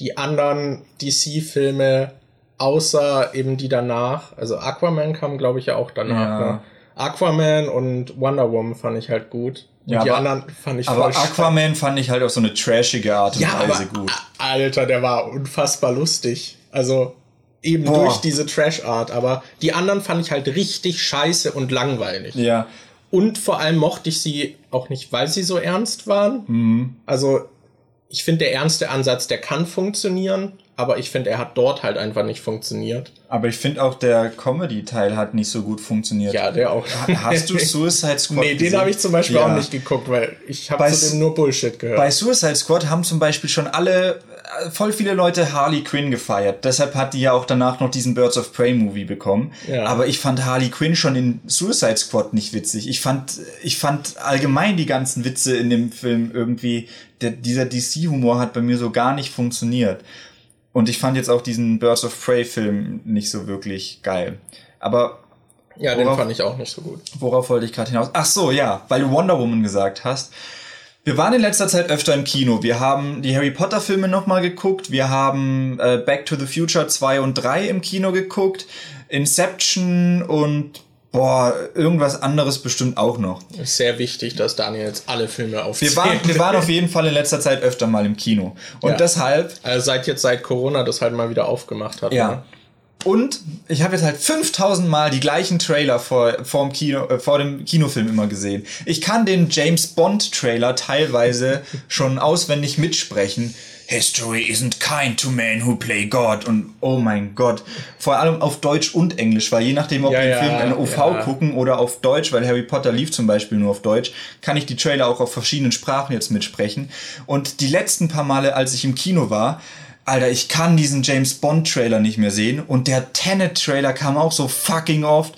die anderen DC-Filme, außer eben die danach, also Aquaman kam, glaube ich, ja auch danach. Ja. Ne? Aquaman und Wonder Woman fand ich halt gut. Und ja, die aber, anderen fand ich Aber Aquaman fand ich halt auf so eine trashige Art und ja, Weise gut. Alter, der war unfassbar lustig. Also eben Boah. durch diese Trash-Art, aber die anderen fand ich halt richtig scheiße und langweilig. Ja. Und vor allem mochte ich sie auch nicht, weil sie so ernst waren. Mhm. Also, ich finde, der ernste Ansatz, der kann funktionieren, aber ich finde, er hat dort halt einfach nicht funktioniert. Aber ich finde auch, der Comedy-Teil hat nicht so gut funktioniert. Ja, der auch. Hast du Suicide Squad Nee, den habe ich zum Beispiel ja. auch nicht geguckt, weil ich habe zu dem nur Bullshit gehört. Bei Suicide Squad haben zum Beispiel schon alle voll viele Leute Harley Quinn gefeiert. Deshalb hat die ja auch danach noch diesen Birds of Prey Movie bekommen. Ja. Aber ich fand Harley Quinn schon in Suicide Squad nicht witzig. Ich fand, ich fand allgemein die ganzen Witze in dem Film irgendwie, der, dieser DC-Humor hat bei mir so gar nicht funktioniert. Und ich fand jetzt auch diesen Birds of Prey Film nicht so wirklich geil. Aber Ja, den fand ich auch nicht so gut. Worauf wollte ich gerade hinaus? Ach so, ja, weil du Wonder Woman gesagt hast. Wir waren in letzter Zeit öfter im Kino. Wir haben die Harry Potter Filme nochmal geguckt. Wir haben äh, Back to the Future 2 und 3 im Kino geguckt. Inception und boah, irgendwas anderes bestimmt auch noch. Ist sehr wichtig, dass Daniel jetzt alle Filme aufzählt. Wir waren, wir waren auf jeden Fall in letzter Zeit öfter mal im Kino. Und Ja. deshalb Also seit jetzt seit Corona das halt mal wieder aufgemacht hat. Ja. Ne? Und ich habe jetzt halt 5000 Mal die gleichen Trailer vor, vor, dem Kino, äh, vor dem Kinofilm immer gesehen. Ich kann den James Bond Trailer teilweise schon auswendig mitsprechen. History isn't kind to men who play God. Und oh mein Gott. Vor allem auf Deutsch und Englisch, weil je nachdem, ob Ja, wir den Film in OV ja. gucken oder auf Deutsch, weil Harry Potter lief zum Beispiel nur auf Deutsch, kann ich die Trailer auch auf verschiedenen Sprachen jetzt mitsprechen. Und die letzten paar Male, als ich im Kino war, Alter, ich kann diesen James Bond Trailer nicht mehr sehen. Und der Tenet Trailer kam auch so fucking oft.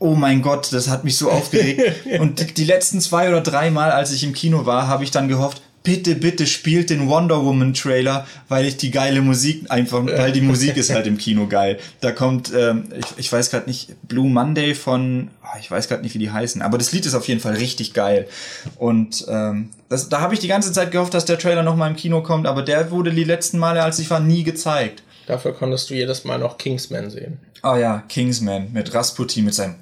Oh mein Gott, das hat mich so aufgeregt. Und die- die letzten zwei oder drei Mal, als ich im Kino war, habe ich dann gehofft, bitte, bitte spielt den Wonder Woman Trailer, weil ich die geile Musik einfach, weil die Musik ist halt im Kino geil. Da kommt, ähm, ich, ich weiß gerade nicht, Blue Monday von, ah, ich weiß gerade nicht, wie die heißen, aber das Lied ist auf jeden Fall richtig geil. Und ähm, das, da habe ich die ganze Zeit gehofft, dass der Trailer nochmal im Kino kommt, aber der wurde die letzten Male, als ich war, nie gezeigt. Dafür konntest du jedes Mal noch Kingsman sehen. Oh ja, Kingsman mit Rasputin mit seinem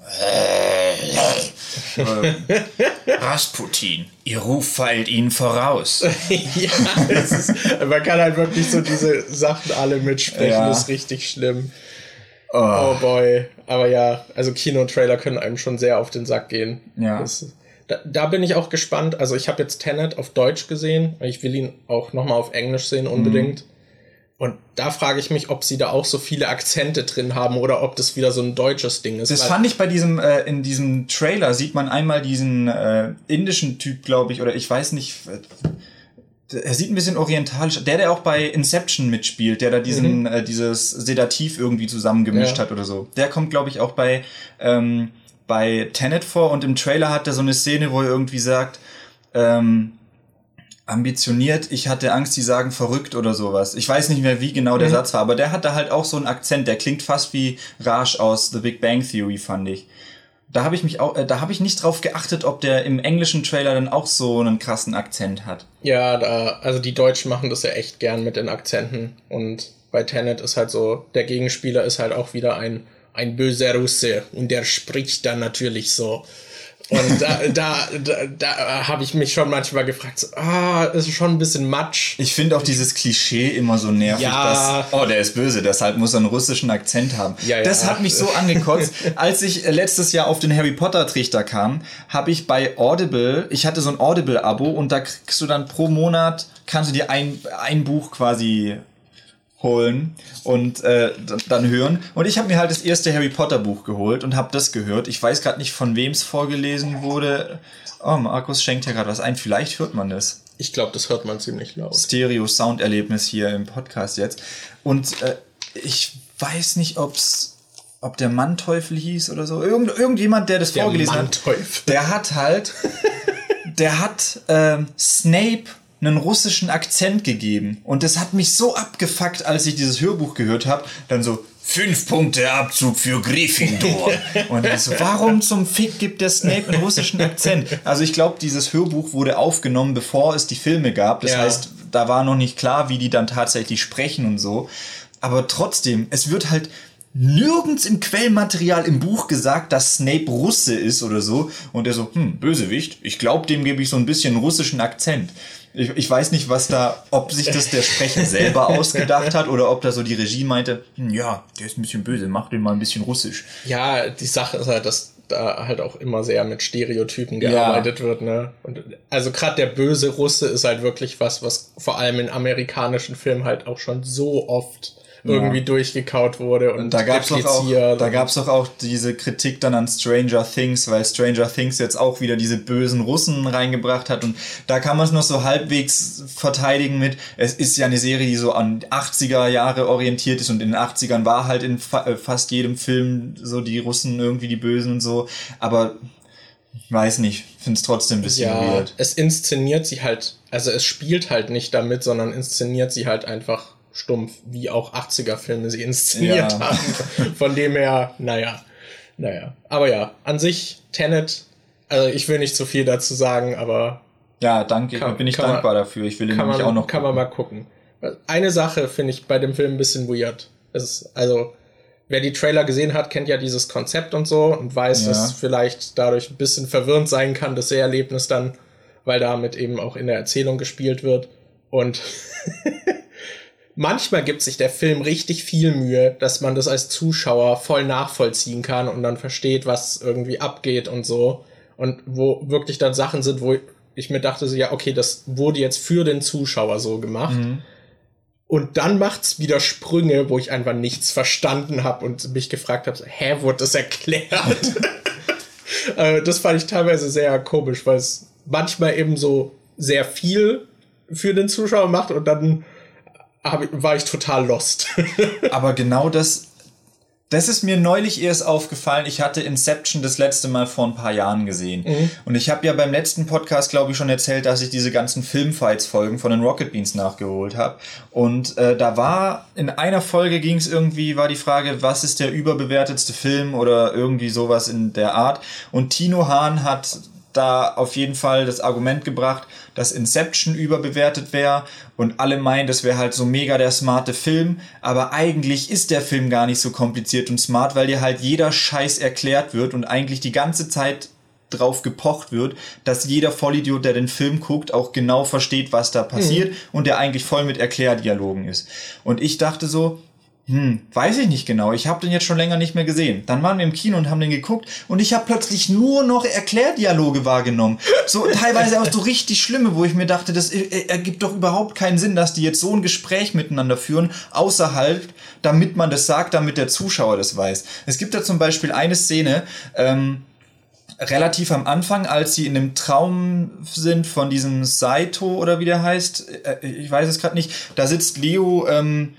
Rasputin, ihr Ruf feilt ihnen voraus. ja, ist, man kann halt wirklich so diese Sachen alle mitsprechen, Ja. das ist richtig schlimm. Oh. boy. Aber ja, also Kino-Trailer können einem schon sehr auf den Sack gehen. Ja. Das, da, da bin ich auch gespannt. Also ich habe jetzt Tenet auf Deutsch gesehen. Ich will ihn auch nochmal auf Englisch sehen unbedingt. Und da frage ich mich, ob sie da auch so viele Akzente drin haben oder ob das wieder so ein deutsches Ding ist. Das fand ich bei diesem, äh, in diesem Trailer sieht man einmal diesen äh, indischen Typ, glaube ich, oder ich weiß nicht. äh, Er sieht ein bisschen orientalisch. Der, der auch bei Inception mitspielt, der da diesen, äh, dieses Sedativ irgendwie zusammengemischt Ja. hat oder so. Der kommt, glaube ich, auch bei, ähm, bei Tenet vor und im Trailer hat er so eine Szene, wo er irgendwie sagt, ähm, ambitioniert, ich hatte Angst, die sagen verrückt oder sowas. Ich weiß nicht mehr, wie genau der Satz war, aber der hatte halt auch so einen Akzent, der klingt fast wie Raj aus The Big Bang Theory, fand ich. Da habe ich mich auch, äh, da habe ich nicht drauf geachtet, ob der im englischen Trailer dann auch so einen krassen Akzent hat. Ja, da, also die Deutschen machen das ja echt gern mit den Akzenten. Und bei Tenet ist halt so, der Gegenspieler ist halt auch wieder ein, ein böser Russe und der spricht dann natürlich so. Und da, da, da, da habe ich mich schon manchmal gefragt, so, ah, ist schon ein bisschen Matsch. Ich finde auch dieses Klischee immer so nervig, Ja. dass, oh, der ist böse, deshalb muss er einen russischen Akzent haben. Ja, ja. Das hat mich so angekotzt. Als ich äh, letztes Jahr auf den Harry Potter Trichter kam, habe ich bei Audible, ich hatte so ein Audible-Abo und da kriegst du dann pro Monat, kannst du dir ein, ein Buch quasi holen und äh, dann hören. Und ich habe mir halt das erste Harry Potter Buch geholt und habe das gehört. Ich weiß gerade nicht, von wem es vorgelesen wurde. Oh, Markus schenkt hier gerade was ein. Vielleicht hört man das. Ich glaube, das hört man ziemlich laut. Stereo-Sounderlebnis hier im Podcast jetzt. Und äh, ich weiß nicht, ob's, ob der Manteuffel hieß oder so. Irgend, irgendjemand, der das Der vorgelesen Manteuffel. hat. Der hat halt, der hat ähm, Snape einen russischen Akzent gegeben. Und das hat mich so abgefuckt, als ich dieses Hörbuch gehört habe. Dann so, fünf Punkte Abzug für Gryffindor. Und ich so, warum zum Fick gibt der Snape einen russischen Akzent? Also ich glaube, dieses Hörbuch wurde aufgenommen, bevor es die Filme gab. Das Ja. heißt, da war noch nicht klar, wie die dann tatsächlich sprechen und so. Aber trotzdem, es wird halt nirgends im Quellmaterial im Buch gesagt, dass Snape Russe ist oder so. Und er so, hm, Bösewicht, ich glaube, dem gebe ich so ein bisschen russischen Akzent. Ich, ich weiß nicht, was da, ob sich das der Sprecher selber ausgedacht hat oder ob da so die Regie meinte, hm, ja, der ist ein bisschen böse, mach den mal ein bisschen russisch. Ja, die Sache ist halt, dass da halt auch immer sehr mit Stereotypen gearbeitet wird, ne? Und also gerade der böse Russe ist halt wirklich was, was vor allem in amerikanischen Filmen halt auch schon so oft irgendwie durchgekaut wurde und, Da gab's doch auch, da gab's doch auch diese Kritik dann an Stranger Things, weil Stranger Things jetzt auch wieder diese bösen Russen reingebracht hat. Und da kann man es noch so halbwegs verteidigen mit, es ist ja eine Serie, die so an 80er Jahre orientiert ist. Und in den 80ern war halt in fa äh, fast jedem Film so die Russen irgendwie die Bösen und so, aber ich weiß nicht, finde es trotzdem ein bisschen ja, weird. es inszeniert sie halt, also es spielt halt nicht damit, sondern inszeniert sie halt einfach stumpf, wie auch 80er-Filme sie inszeniert Ja. haben. Von dem her, naja. Naja, aber ja, an sich Tenet, also ich will nicht zu viel dazu sagen, aber. Ja, danke, kann, bin ich dankbar man, dafür. Ich will ihn nämlich man, auch noch. Kann gucken. man mal gucken. Eine Sache finde ich bei dem Film ein bisschen weird. Es ist, also, wer die Trailer gesehen hat, kennt ja dieses Konzept und so und weiß, ja. dass vielleicht dadurch ein bisschen verwirrend sein kann, das Seherlebnis dann, weil damit eben auch in der Erzählung gespielt wird. Und manchmal gibt sich der Film richtig viel Mühe, dass man das als Zuschauer voll nachvollziehen kann und dann versteht, was irgendwie abgeht und so. Und wo wirklich dann Sachen sind, wo ich mir dachte, so, ja, okay, das wurde jetzt für den Zuschauer so gemacht. Mhm. Und dann macht's wieder Sprünge, wo ich einfach nichts verstanden habe und mich gefragt habe, hä, wurde das erklärt? Äh, das fand ich teilweise sehr komisch, weil es manchmal eben so sehr viel für den Zuschauer macht und dann hab, war ich total lost. Aber genau das, das ist mir neulich erst aufgefallen. Ich hatte Inception das letzte Mal vor ein paar Jahren gesehen. Mhm. Und ich habe ja beim letzten Podcast, glaube ich, schon erzählt, dass ich diese ganzen Filmfights-Folgen von den Rocket Beans nachgeholt habe. Und äh, da war, in einer Folge ging es irgendwie, war die Frage, was ist der überbewertetste Film oder irgendwie sowas in der Art. Und Tino Hahn hat da auf jeden Fall das Argument gebracht, dass Inception überbewertet wäre und alle meinen, das wäre halt so mega der smarte Film, aber eigentlich ist der Film gar nicht so kompliziert und smart, weil dir halt jeder Scheiß erklärt wird und eigentlich die ganze Zeit drauf gepocht wird, dass jeder Vollidiot, der den Film guckt, auch genau versteht, was da passiert mhm. und der eigentlich voll mit Erklärdialogen ist. Und ich dachte so, hm, weiß ich nicht genau. Ich habe den jetzt schon länger nicht mehr gesehen. Dann waren wir im Kino und haben den geguckt und ich habe plötzlich nur noch Erklärdialoge wahrgenommen. So teilweise auch so richtig schlimme, wo ich mir dachte, das ergibt doch überhaupt keinen Sinn, dass die jetzt so ein Gespräch miteinander führen, außerhalb, damit man das sagt, damit der Zuschauer das weiß. Es gibt da zum Beispiel eine Szene, ähm, relativ am Anfang, als sie in dem Traum sind von diesem Saito oder wie der heißt, äh, ich weiß es gerade nicht, da sitzt Leo ähm,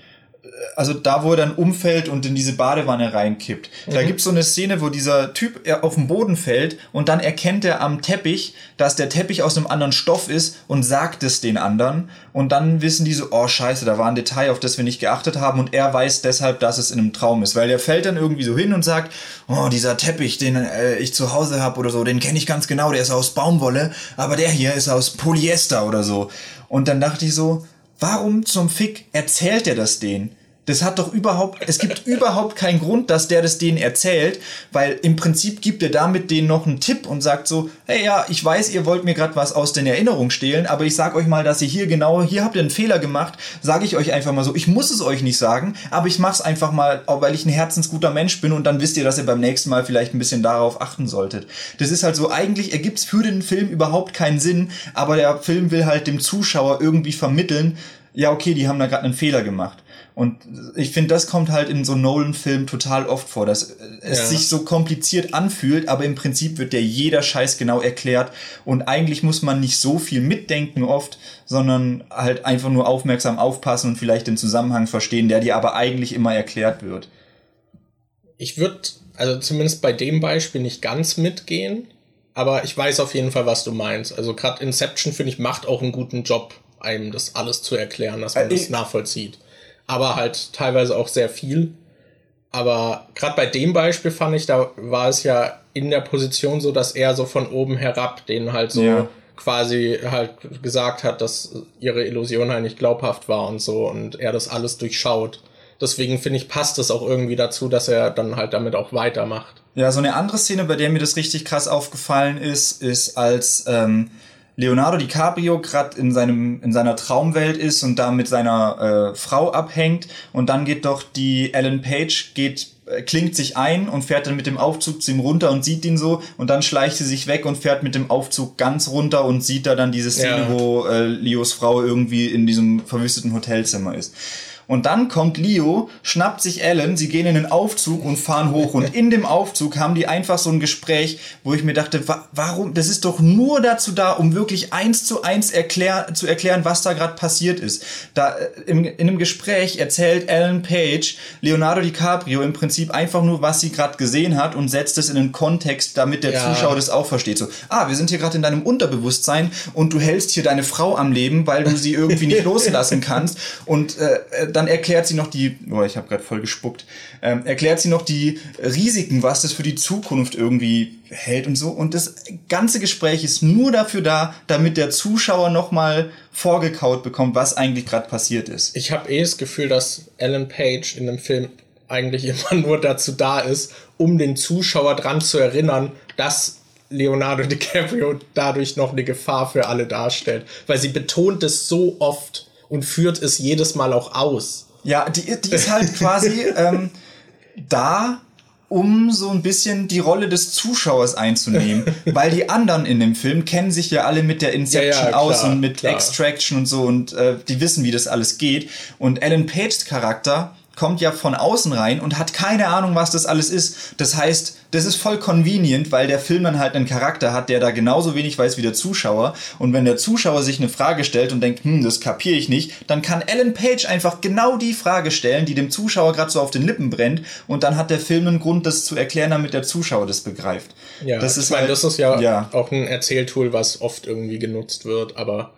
also da, wo er dann umfällt und in diese Badewanne reinkippt. Mhm. Da gibt's so eine Szene, wo dieser Typ auf den Boden fällt und dann erkennt er am Teppich, dass der Teppich aus einem anderen Stoff ist und sagt es den anderen. Und dann wissen die so, oh scheiße, da war ein Detail, auf das wir nicht geachtet haben und er weiß deshalb, dass es in einem Traum ist. Weil der fällt dann irgendwie so hin und sagt, oh, dieser Teppich, den äh, ich zu Hause habe oder so, den kenne ich ganz genau, der ist aus Baumwolle, aber der hier ist aus Polyester oder so. Und dann dachte ich so, warum zum Fick erzählt er das denen? Das hat doch überhaupt, es gibt überhaupt keinen Grund, dass der das denen erzählt, weil im Prinzip gibt er damit denen noch einen Tipp und sagt so, hey ja, ich weiß, ihr wollt mir gerade was aus den Erinnerungen stehlen, aber ich sag euch mal, dass ihr hier genau, hier habt ihr einen Fehler gemacht, sage ich euch einfach mal so. Ich muss es euch nicht sagen, aber ich mach's einfach mal, weil ich ein herzensguter Mensch bin und dann wisst ihr, dass ihr beim nächsten Mal vielleicht ein bisschen darauf achten solltet. Das ist halt so, eigentlich ergibt's für den Film überhaupt keinen Sinn, aber der Film will halt dem Zuschauer irgendwie vermitteln, ja, okay, die haben da gerade einen Fehler gemacht. Und ich finde, das kommt halt in so Nolan-Filmen total oft vor, dass es ja. sich so kompliziert anfühlt, aber im Prinzip wird der jeder Scheiß genau erklärt. Und eigentlich muss man nicht so viel mitdenken oft, sondern halt einfach nur aufmerksam aufpassen und vielleicht den Zusammenhang verstehen, der dir aber eigentlich immer erklärt wird. Ich würde, also zumindest bei dem Beispiel nicht ganz mitgehen, aber ich weiß auf jeden Fall, was du meinst. Also gerade Inception, finde ich, macht auch einen guten Job, einem das alles zu erklären, dass man äh, das nachvollzieht aber halt teilweise auch sehr viel. Aber gerade bei dem Beispiel fand ich, da war es ja in der Position so, dass er so von oben herab den halt so ja. quasi halt gesagt hat, dass ihre Illusion halt nicht glaubhaft war und so und er das alles durchschaut. Deswegen finde ich, passt es auch irgendwie dazu, dass er dann halt damit auch weitermacht. Ja, so eine andere Szene, bei der mir das richtig krass aufgefallen ist, ist als ähm, Leonardo DiCaprio gerade in seinem in seiner Traumwelt ist und da mit seiner äh, Frau abhängt und dann geht doch die Ellen Page geht äh, klingt sich ein und fährt dann mit dem Aufzug zu ihm runter und sieht ihn so und dann schleicht sie sich weg und fährt mit dem Aufzug ganz runter und sieht da dann diese Szene, ja. wo äh, Leos Frau irgendwie in diesem verwüsteten Hotelzimmer ist. Und dann kommt Leo, schnappt sich Ellen, sie gehen in den Aufzug und fahren hoch. Und in dem Aufzug haben die einfach so ein Gespräch, wo ich mir dachte, wa warum? Das ist doch nur dazu da, um wirklich eins zu eins erklär zu erklären, was da gerade passiert ist. Da äh, im, in einem Gespräch erzählt Ellen Page Leonardo DiCaprio im Prinzip einfach nur, was sie gerade gesehen hat und setzt es in einen Kontext, damit der ja. Zuschauer das auch versteht. So, ah, wir sind hier gerade in deinem Unterbewusstsein und du hältst hier deine Frau am Leben, weil du sie irgendwie nicht loslassen kannst. Und äh, dann erklärt sie noch die, oh, ich habe gerade voll gespuckt, ähm, erklärt sie noch die Risiken, was das für die Zukunft irgendwie hält und so. Und das ganze Gespräch ist nur dafür da, damit der Zuschauer nochmal vorgekaut bekommt, was eigentlich gerade passiert ist. Ich habe eh das Gefühl, dass Alan Page in dem Film eigentlich immer nur dazu da ist, um den Zuschauer dran zu erinnern, dass Leonardo DiCaprio dadurch noch eine Gefahr für alle darstellt. Weil sie betont es so oft und führt es jedes Mal auch aus. Ja, die, die ist halt quasi ähm, da, um so ein bisschen die Rolle des Zuschauers einzunehmen. weil die anderen in dem Film kennen sich ja alle mit der Inception ja, ja, klar, aus und mit klar. Extraction und so und äh, die wissen, wie das alles geht. Und Alan Pages Charakter kommt ja von außen rein und hat keine Ahnung, was das alles ist. Das heißt, das ist voll convenient, weil der Film dann halt einen Charakter hat, der da genauso wenig weiß wie der Zuschauer. Und wenn der Zuschauer sich eine Frage stellt und denkt, hm, das kapiere ich nicht, dann kann Alan Page einfach genau die Frage stellen, die dem Zuschauer gerade so auf den Lippen brennt. Und dann hat der Film einen Grund, das zu erklären, damit der Zuschauer das begreift. Ja, das ist ich meine, halt, das ist ja, ja auch ein Erzähltool, was oft irgendwie genutzt wird, aber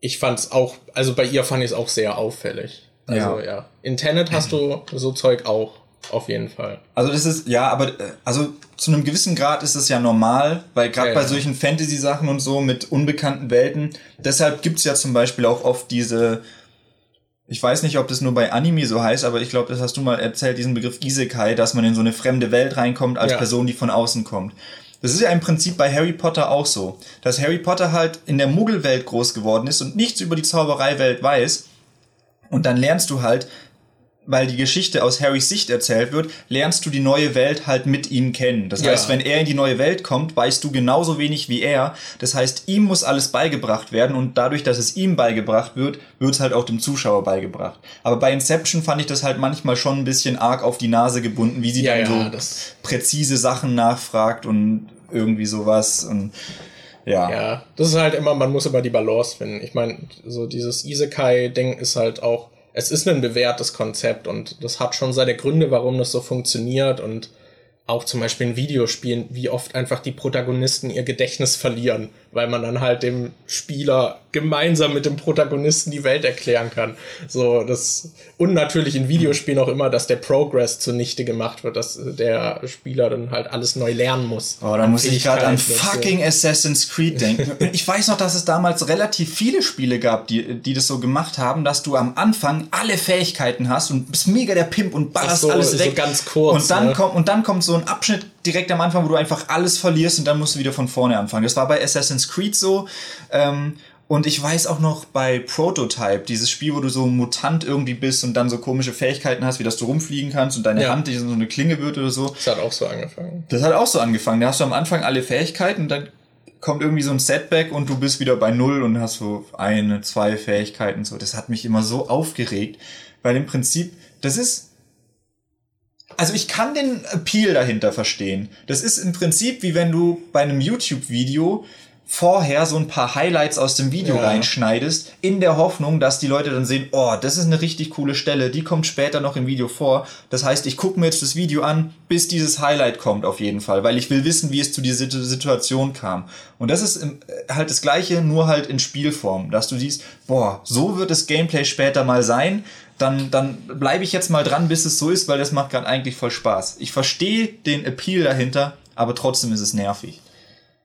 ich fand es auch, also bei ihr fand ich es auch sehr auffällig. Also ja. ja. In Tenet hast du so Zeug auch. Auf jeden Fall. Also das ist, ja, aber äh, also zu einem gewissen Grad ist es ja normal, weil gerade ja, bei ja. solchen Fantasy-Sachen und so mit unbekannten Welten, deshalb gibt's ja zum Beispiel auch oft diese, ich weiß nicht, ob das nur bei Anime so heißt, aber ich glaube, das hast du mal erzählt, diesen Begriff Isekai, dass man in so eine fremde Welt reinkommt als. Person, die von außen kommt. Das ist ja im Prinzip bei Harry Potter auch so, dass Harry Potter halt in der Muggelwelt groß geworden ist und nichts über die Zaubereiwelt weiß und dann lernst du halt, weil die Geschichte aus Harrys Sicht erzählt wird, lernst du die neue Welt halt mit ihm kennen. Das ja. heißt, wenn er in die neue Welt kommt, weißt du genauso wenig wie er. Das heißt, ihm muss alles beigebracht werden und dadurch, dass es ihm beigebracht wird, wird es halt auch dem Zuschauer beigebracht. Aber bei Inception fand ich das halt manchmal schon ein bisschen arg auf die Nase gebunden, wie sie ja, dann ja, so präzise Sachen nachfragt und irgendwie sowas und ja. Ja, das ist halt immer, man muss immer die Balance finden. Ich meine, so dieses Isekai-Ding ist halt auch, es ist ein bewährtes Konzept und das hat schon seine Gründe, warum das so funktioniert und auch zum Beispiel in Videospielen, wie oft einfach die Protagonisten ihr Gedächtnis verlieren weil man dann halt dem Spieler gemeinsam mit dem Protagonisten die Welt erklären kann. So, das, und natürlich in Videospielen auch immer, dass der Progress zunichte gemacht wird, dass der Spieler dann halt alles neu lernen muss. Oh, da muss ich gerade an fucking Assassin's Creed denken. ich weiß noch, dass es damals relativ viele Spiele gab, die, die das so gemacht haben, dass du am Anfang alle Fähigkeiten hast und bist mega der Pimp und ballerst so, alles weg. So ganz kurz. Und dann ne? kommt, und dann kommt so ein Abschnitt direkt am Anfang, wo du einfach alles verlierst und dann musst du wieder von vorne anfangen. Das war bei Assassin's Creed so. Ähm, und ich weiß auch noch bei Prototype, dieses Spiel, wo du so ein Mutant irgendwie bist und dann so komische Fähigkeiten hast, wie dass du rumfliegen kannst und deine ja. Hand so eine Klinge wird oder so. Das hat auch so angefangen. Das hat auch so angefangen. Da hast du am Anfang alle Fähigkeiten und dann kommt irgendwie so ein Setback und du bist wieder bei Null und hast so eine, zwei Fähigkeiten. So, das hat mich immer so aufgeregt, weil im Prinzip, das ist also ich kann den Appeal dahinter verstehen. Das ist im Prinzip wie wenn du bei einem YouTube-Video vorher so ein paar Highlights aus dem Video ja. reinschneidest, in der Hoffnung, dass die Leute dann sehen, oh, das ist eine richtig coole Stelle, die kommt später noch im Video vor. Das heißt, ich gucke mir jetzt das Video an, bis dieses Highlight kommt auf jeden Fall, weil ich will wissen, wie es zu dieser Situation kam. Und das ist äh, halt das gleiche, nur halt in Spielform, dass du siehst, boah, so wird das Gameplay später mal sein, dann, dann bleibe ich jetzt mal dran, bis es so ist, weil das macht gerade eigentlich voll Spaß. Ich verstehe den Appeal dahinter, aber trotzdem ist es nervig.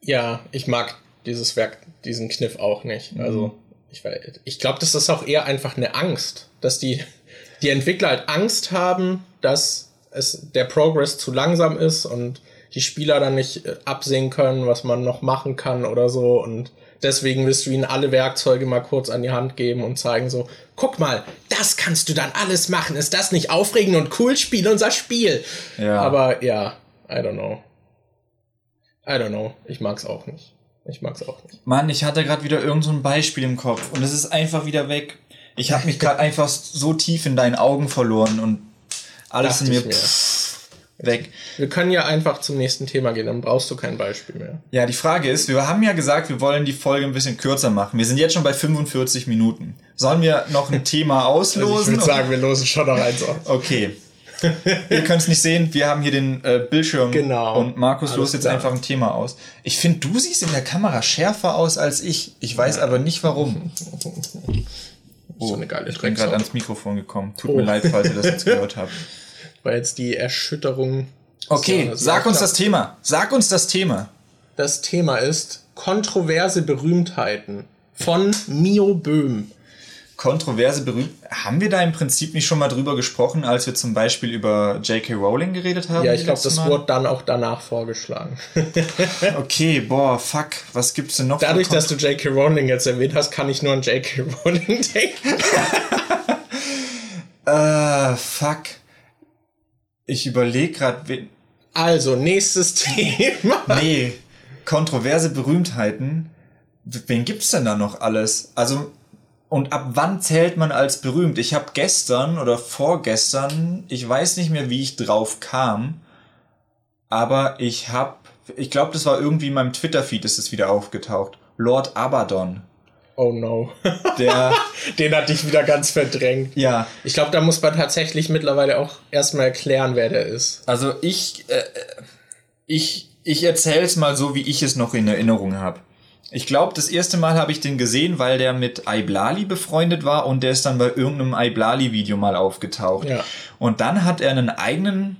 Ja, ich mag dieses Werk, diesen Kniff auch nicht. Mhm. Also ich, ich glaube, das ist auch eher einfach eine Angst, dass die, die Entwickler halt Angst haben, dass es der Progress zu langsam ist und die Spieler dann nicht äh, absehen können, was man noch machen kann oder so und deswegen wirst du ihnen alle Werkzeuge mal kurz an die Hand geben und zeigen so, guck mal, das kannst du dann alles machen. Ist das nicht aufregend und cool? Spiel unser Spiel. Ja. Aber ja, I don't know. I don't know. Ich mag's auch nicht. Ich mag's auch nicht. Mann, ich hatte gerade wieder irgend so ein Beispiel im Kopf und es ist einfach wieder weg. Ich habe mich gerade einfach so tief in deinen Augen verloren und alles Dachte in mir, mir. Pff, weg. Wir können ja einfach zum nächsten Thema gehen, dann brauchst du kein Beispiel mehr. Ja, die Frage ist, wir haben ja gesagt, wir wollen die Folge ein bisschen kürzer machen. Wir sind jetzt schon bei 45 Minuten. Sollen wir noch ein Thema auslosen? Also ich würde sagen, wir losen schon noch eins aus. Okay. Ihr könnt es nicht sehen, wir haben hier den äh, Bildschirm genau. und Markus Alles lost jetzt klar. einfach ein Thema aus. Ich finde, du siehst in der Kamera schärfer aus als ich. Ich weiß aber nicht warum. Oh, so eine geile ich bin gerade ans Mikrofon gekommen. Tut oh. mir leid, falls ihr das jetzt gehört habt. War jetzt die Erschütterung. Okay, so, sag uns das Thema. Sag uns das Thema. Das Thema ist kontroverse Berühmtheiten von Mio Böhm kontroverse berühmt. Haben wir da im Prinzip nicht schon mal drüber gesprochen, als wir zum Beispiel über J.K. Rowling geredet haben? Ja, ich glaube, das mal? wurde dann auch danach vorgeschlagen. okay, boah, fuck, was gibt's denn noch? Dadurch, dass du J.K. Rowling jetzt erwähnt hast, kann ich nur an J.K. Rowling denken. äh, fuck. Ich überlege gerade, Also, nächstes Thema. nee, kontroverse Berühmtheiten. Wen gibt's denn da noch alles? Also, und ab wann zählt man als berühmt? Ich habe gestern oder vorgestern, ich weiß nicht mehr, wie ich drauf kam, aber ich habe, ich glaube, das war irgendwie in meinem Twitter-Feed, ist es wieder aufgetaucht. Lord Abaddon. Oh no. Der, Den hatte ich wieder ganz verdrängt. Ja. Ich glaube, da muss man tatsächlich mittlerweile auch erstmal erklären, wer der ist. Also ich, äh, ich, ich erzähl's mal so, wie ich es noch in Erinnerung habe. Ich glaube, das erste Mal habe ich den gesehen, weil der mit Iblali befreundet war und der ist dann bei irgendeinem Iblali-Video mal aufgetaucht. Ja. Und dann hat er einen eigenen,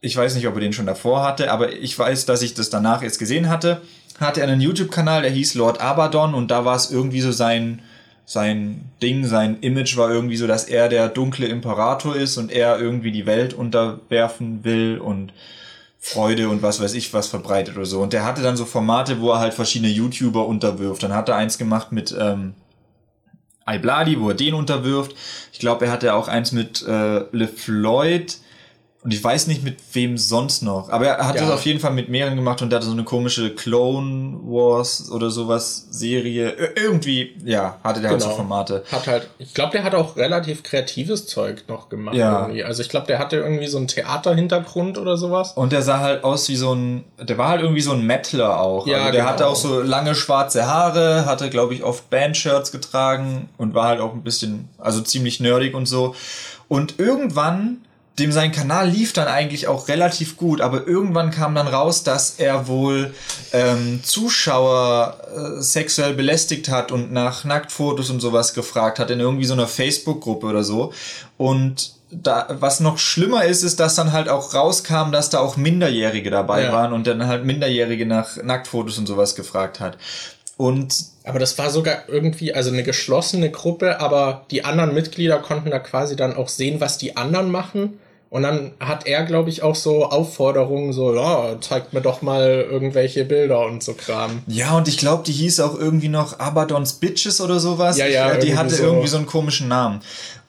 ich weiß nicht, ob er den schon davor hatte, aber ich weiß, dass ich das danach jetzt gesehen hatte, hatte er einen YouTube-Kanal, der hieß Lord Abaddon und da war es irgendwie so sein, sein Ding, sein Image war irgendwie so, dass er der dunkle Imperator ist und er irgendwie die Welt unterwerfen will und Freude und was weiß ich was verbreitet oder so. Und der hatte dann so Formate, wo er halt verschiedene YouTuber unterwirft. Dann hat er eins gemacht mit ähm, iBladi, wo er den unterwirft. Ich glaube, er hatte auch eins mit äh, LeFloid und ich weiß nicht mit wem sonst noch. Aber er hat ja. das auf jeden Fall mit mehreren gemacht und der hatte so eine komische Clone Wars oder sowas Serie. Irgendwie, ja, hatte der genau. halt so genau. Formate. Hat halt, ich glaube, der hat auch relativ kreatives Zeug noch gemacht. Ja. Irgendwie. Also ich glaube, der hatte irgendwie so einen Theaterhintergrund oder sowas. Und der sah halt aus wie so ein, der war halt irgendwie so ein Metaler auch. Ja, also der genau. hatte auch so lange schwarze Haare, hatte, glaube ich, oft Bandshirts getragen und war halt auch ein bisschen, also ziemlich nerdig und so. Und irgendwann dem sein Kanal lief dann eigentlich auch relativ gut, aber irgendwann kam dann raus, dass er wohl ähm, Zuschauer äh, sexuell belästigt hat und nach Nacktfotos und sowas gefragt hat in irgendwie so einer Facebook-Gruppe oder so. Und da, was noch schlimmer ist, ist, dass dann halt auch rauskam, dass da auch Minderjährige dabei ja. waren und dann halt Minderjährige nach Nacktfotos und sowas gefragt hat. Und aber das war sogar irgendwie, also eine geschlossene Gruppe, aber die anderen Mitglieder konnten da quasi dann auch sehen, was die anderen machen. Und dann hat er, glaube ich, auch so Aufforderungen, so, ja, zeigt mir doch mal irgendwelche Bilder und so Kram. Ja, und ich glaube, die hieß auch irgendwie noch Abaddon's Bitches oder sowas. Ja, ja. Ich, die hatte so. irgendwie so einen komischen Namen.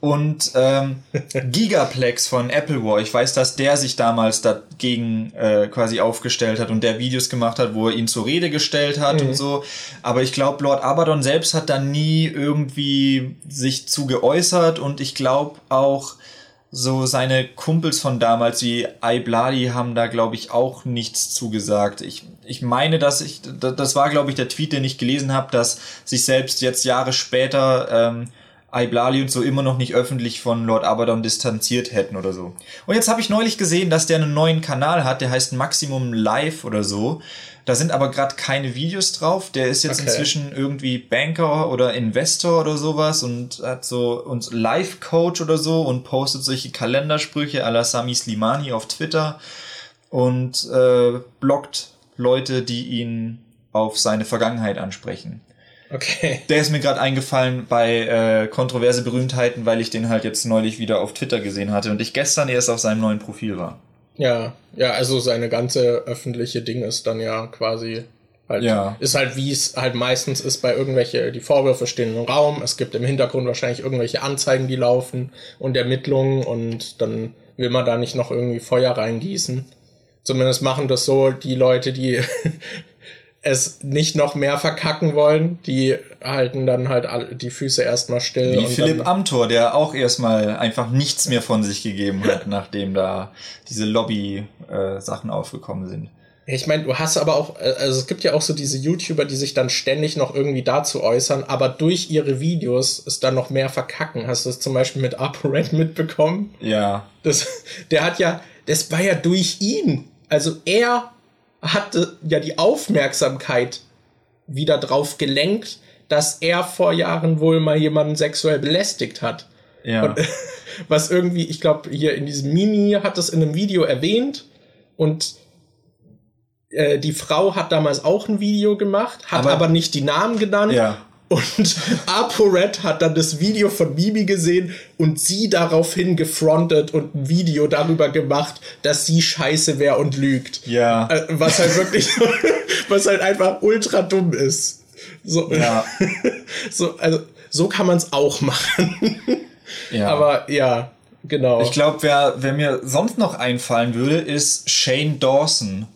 Und ähm, Gigaplex von Apple War, ich weiß, dass der sich damals dagegen äh, quasi aufgestellt hat und der Videos gemacht hat, wo er ihn zur Rede gestellt hat mhm. und so. Aber ich glaube, Lord Abaddon selbst hat da nie irgendwie sich zu geäußert und ich glaube auch, so seine Kumpels von damals wie Ibladi haben da glaube ich auch nichts zugesagt. Ich, ich meine, dass ich das war glaube ich der Tweet, den ich gelesen habe, dass sich selbst jetzt Jahre später ähm, Iblali und so immer noch nicht öffentlich von Lord Abaddon distanziert hätten oder so. Und jetzt habe ich neulich gesehen, dass der einen neuen Kanal hat, der heißt Maximum Live oder so. Da sind aber gerade keine Videos drauf. Der ist jetzt okay. inzwischen irgendwie Banker oder Investor oder sowas und hat so uns Life Coach oder so und postet solche Kalendersprüche à la Sami Slimani auf Twitter und äh, blockt Leute, die ihn auf seine Vergangenheit ansprechen. Okay. Der ist mir gerade eingefallen bei äh, kontroverse Berühmtheiten, weil ich den halt jetzt neulich wieder auf Twitter gesehen hatte und ich gestern erst auf seinem neuen Profil war. Ja, ja, also seine ganze öffentliche Ding ist dann ja quasi halt, ja. ist halt wie es halt meistens ist bei irgendwelche, die Vorwürfe stehen im Raum, es gibt im Hintergrund wahrscheinlich irgendwelche Anzeigen, die laufen und Ermittlungen und dann will man da nicht noch irgendwie Feuer reingießen. Zumindest machen das so die Leute, die es nicht noch mehr verkacken wollen, die halten dann halt die Füße erstmal still. Wie Philipp Amthor, der auch erstmal einfach nichts mehr von sich gegeben hat, nachdem da diese Lobby-Sachen äh, aufgekommen sind. Ich meine, du hast aber auch, äh, also es gibt ja auch so diese YouTuber, die sich dann ständig noch irgendwie dazu äußern, aber durch ihre Videos es dann noch mehr verkacken. Hast du das zum Beispiel mit ApoRed mitbekommen? Ja. Das, der hat ja, das war ja durch ihn. Also er hatte ja die Aufmerksamkeit wieder drauf gelenkt, dass er vor Jahren wohl mal jemanden sexuell belästigt hat. Ja. Und, was irgendwie, ich glaube, hier in diesem Mimi hat es in einem Video erwähnt und äh, die Frau hat damals auch ein Video gemacht, hat aber, Aber- aber nicht die Namen genannt. Ja. Und ApoRed hat dann das Video von Mimi gesehen und sie daraufhin gefrontet und ein Video darüber gemacht, dass sie scheiße wäre und lügt. Ja. Äh, Was halt wirklich, was halt einfach ultra dumm ist. So, Ja. so, also, so kann man es auch machen. ja. Aber ja, genau. Ich glaube, wer, wer mir sonst noch einfallen würde, ist Shane Dawson.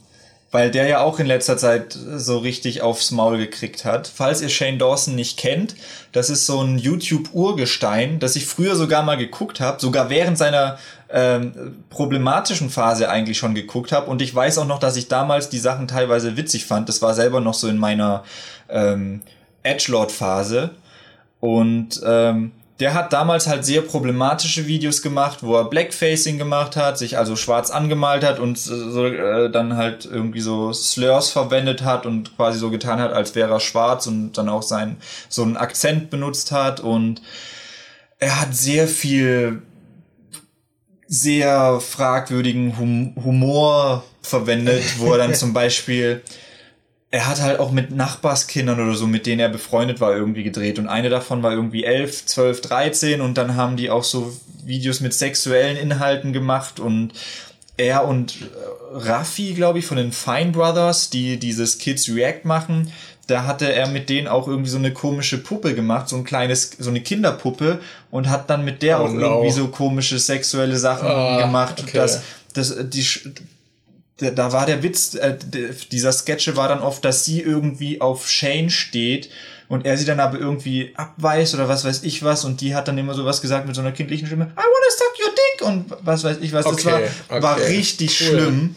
Weil der ja auch in letzter Zeit so richtig aufs Maul gekriegt hat. Falls ihr Shane Dawson nicht kennt, das ist so ein YouTube-Urgestein, das ich früher sogar mal geguckt habe, sogar während seiner ähm, problematischen Phase eigentlich schon geguckt habe. Und ich weiß auch noch, dass ich damals die Sachen teilweise witzig fand. Das war selber noch so in meiner ähm, Edgelord-Phase. Und ähm, der hat damals halt sehr problematische Videos gemacht, wo er Blackfacing gemacht hat, sich also schwarz angemalt hat und so, äh, dann halt irgendwie so Slurs verwendet hat und quasi so getan hat, als wäre er schwarz und dann auch sein so einen Akzent benutzt hat. Und er hat sehr viel sehr fragwürdigen hum Humor verwendet, wo er dann zum Beispiel er hat halt auch mit Nachbarskindern oder so, mit denen er befreundet war, irgendwie gedreht. Und eine davon war irgendwie 11, 12, 13 und dann haben die auch so Videos mit sexuellen Inhalten gemacht und er und äh, Raffi, glaube ich, von den Fine Brothers, die dieses Kids React machen, da hatte er mit denen auch irgendwie so eine komische Puppe gemacht, so ein kleines, so eine Kinderpuppe und hat dann mit der Oh auch no. irgendwie so komische sexuelle Sachen Ah, gemacht. okay. Das, das, die, da, war der Witz, äh, dieser Sketche war dann oft, dass sie irgendwie auf Shane steht und er sie dann aber irgendwie abweist oder was weiß ich was und die hat dann immer sowas gesagt mit so einer kindlichen Stimme, I wanna suck your dick und was weiß ich was. Das Okay, war, war okay, richtig cool. schlimm.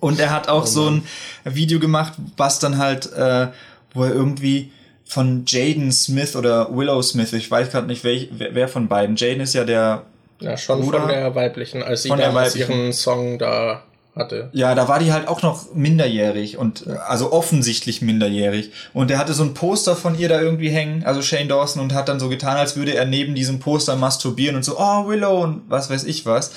Und er hat auch so ein Video gemacht, was dann halt, äh, wo er irgendwie von Jaden Smith oder Willow Smith, ich weiß gerade nicht, welch, wer, wer von beiden. Jaden ist ja der ja, schon Bruder von der weiblichen, als sie von der weiblichen. ihren Song da hatte. Ja, da war die halt auch noch minderjährig und äh, also offensichtlich minderjährig. Und er hatte so ein Poster von ihr da irgendwie hängen, also Shane Dawson, und hat dann so getan, als würde er neben diesem Poster masturbieren und so, oh, Willow und was weiß ich was.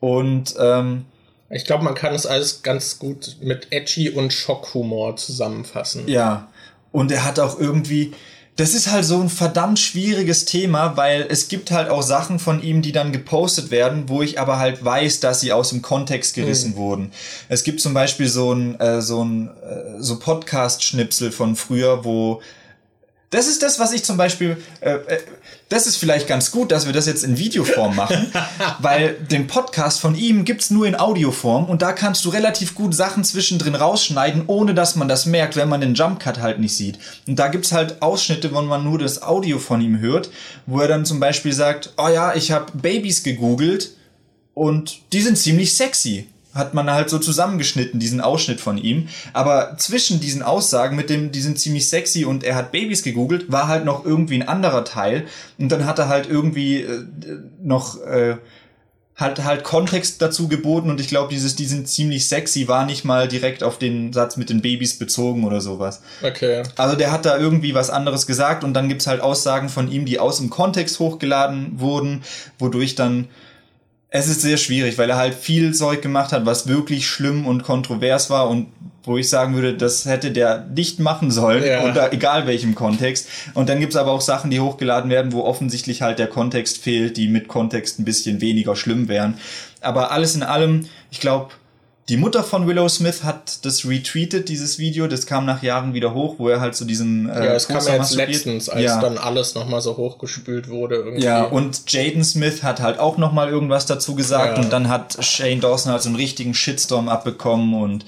Und ähm, Ich glaube, man kann es alles ganz gut mit Edgy und Schockhumor zusammenfassen. ja, und er hat auch irgendwie, das ist halt so ein verdammt schwieriges Thema, weil es gibt halt auch Sachen von ihm, die dann gepostet werden, wo ich aber halt weiß, dass sie aus dem Kontext gerissen wurden. Es gibt zum Beispiel so ein, äh, so ein, äh, so Podcast-Schnipsel von früher, wo das ist das, was ich zum Beispiel, äh, äh, das ist vielleicht ganz gut, dass wir das jetzt in Videoform machen, weil den Podcast von ihm gibt's nur in Audioform und da kannst du relativ gut Sachen zwischendrin rausschneiden, ohne dass man das merkt, wenn man den Jumpcut halt nicht sieht. Und da gibt's halt Ausschnitte, wo man nur das Audio von ihm hört, wo er dann zum Beispiel sagt, oh ja, ich habe Babys gegoogelt und die sind ziemlich sexy. Hat man halt so zusammengeschnitten, diesen Ausschnitt von ihm. Aber zwischen diesen Aussagen mit dem, die sind ziemlich sexy und er hat Babys gegoogelt, war halt noch irgendwie ein anderer Teil. Und dann hat er halt irgendwie äh, noch äh, halt halt Kontext dazu geboten und ich glaube, dieses, die sind ziemlich sexy, war nicht mal direkt auf den Satz mit den Babys bezogen oder sowas. Okay. Also der hat da irgendwie was anderes gesagt und dann gibt's halt Aussagen von ihm, die aus dem Kontext hochgeladen wurden, wodurch dann es ist sehr schwierig, weil er halt viel Zeug gemacht hat, was wirklich schlimm und kontrovers war und wo ich sagen würde, das hätte der nicht machen sollen, Ja. unter egal welchem Kontext. Und dann gibt's aber auch Sachen, die hochgeladen werden, wo offensichtlich halt der Kontext fehlt, die mit Kontext ein bisschen weniger schlimm wären. Aber alles in allem, ich glaube, die Mutter von Willow Smith hat das retweetet, dieses Video. Das kam nach Jahren wieder hoch, wo er halt zu diesem äh, Ja, es kam Poster ja jetzt letztens, als ja. dann alles nochmal so hochgespült wurde. Irgendwie. Ja, und Jaden Smith hat halt auch noch mal irgendwas dazu gesagt Ja. und dann hat Shane Dawson halt so einen richtigen Shitstorm abbekommen und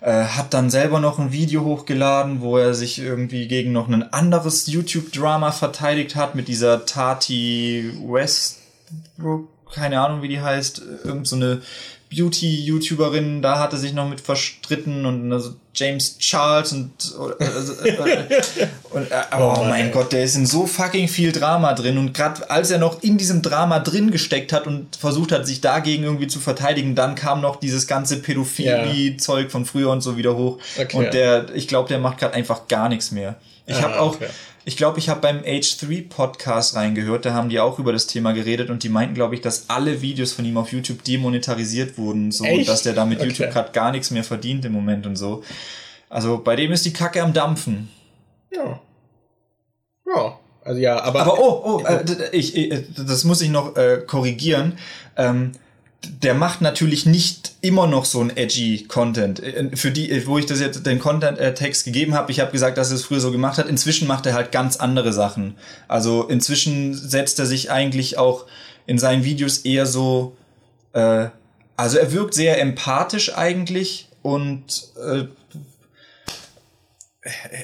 äh, hat dann selber noch ein Video hochgeladen, wo er sich irgendwie gegen noch ein anderes YouTube-Drama verteidigt hat mit dieser Tati Westbrook, keine Ahnung wie die heißt, irgend so eine Beauty-YouTuberin, da hatte sich noch mit verstritten und also James Charles und, also, und äh, oh mein Gott, der ist in so fucking viel Drama drin und gerade als er noch in diesem Drama drin gesteckt hat und versucht hat, sich dagegen irgendwie zu verteidigen, dann kam noch dieses ganze Pädophilie-Zeug von früher und so wieder hoch Okay. und der, ich glaube, der macht gerade einfach gar nichts mehr. Ich habe Ah, auch, okay. Ich glaube, ich habe beim H3 Podcast reingehört, da haben die auch über das Thema geredet und die meinten, glaube ich, dass alle Videos von ihm auf YouTube demonetarisiert wurden, so Echt? dass der damit Okay. YouTube gerade gar nichts mehr verdient im Moment und so. Also bei dem ist die Kacke am Dampfen. Ja. Ja. Also ja, aber. Aber oh, oh, äh, ich, ich, das muss ich noch äh, korrigieren. Ähm, der macht natürlich nicht immer noch so ein edgy Content. Äh, Für die, äh, wo ich das jetzt den Content-Text gegeben habe, ich habe gesagt, dass er es früher so gemacht hat. Inzwischen macht er halt ganz andere Sachen. Also inzwischen setzt er sich eigentlich auch in seinen Videos eher so, äh, also er wirkt sehr empathisch eigentlich und äh,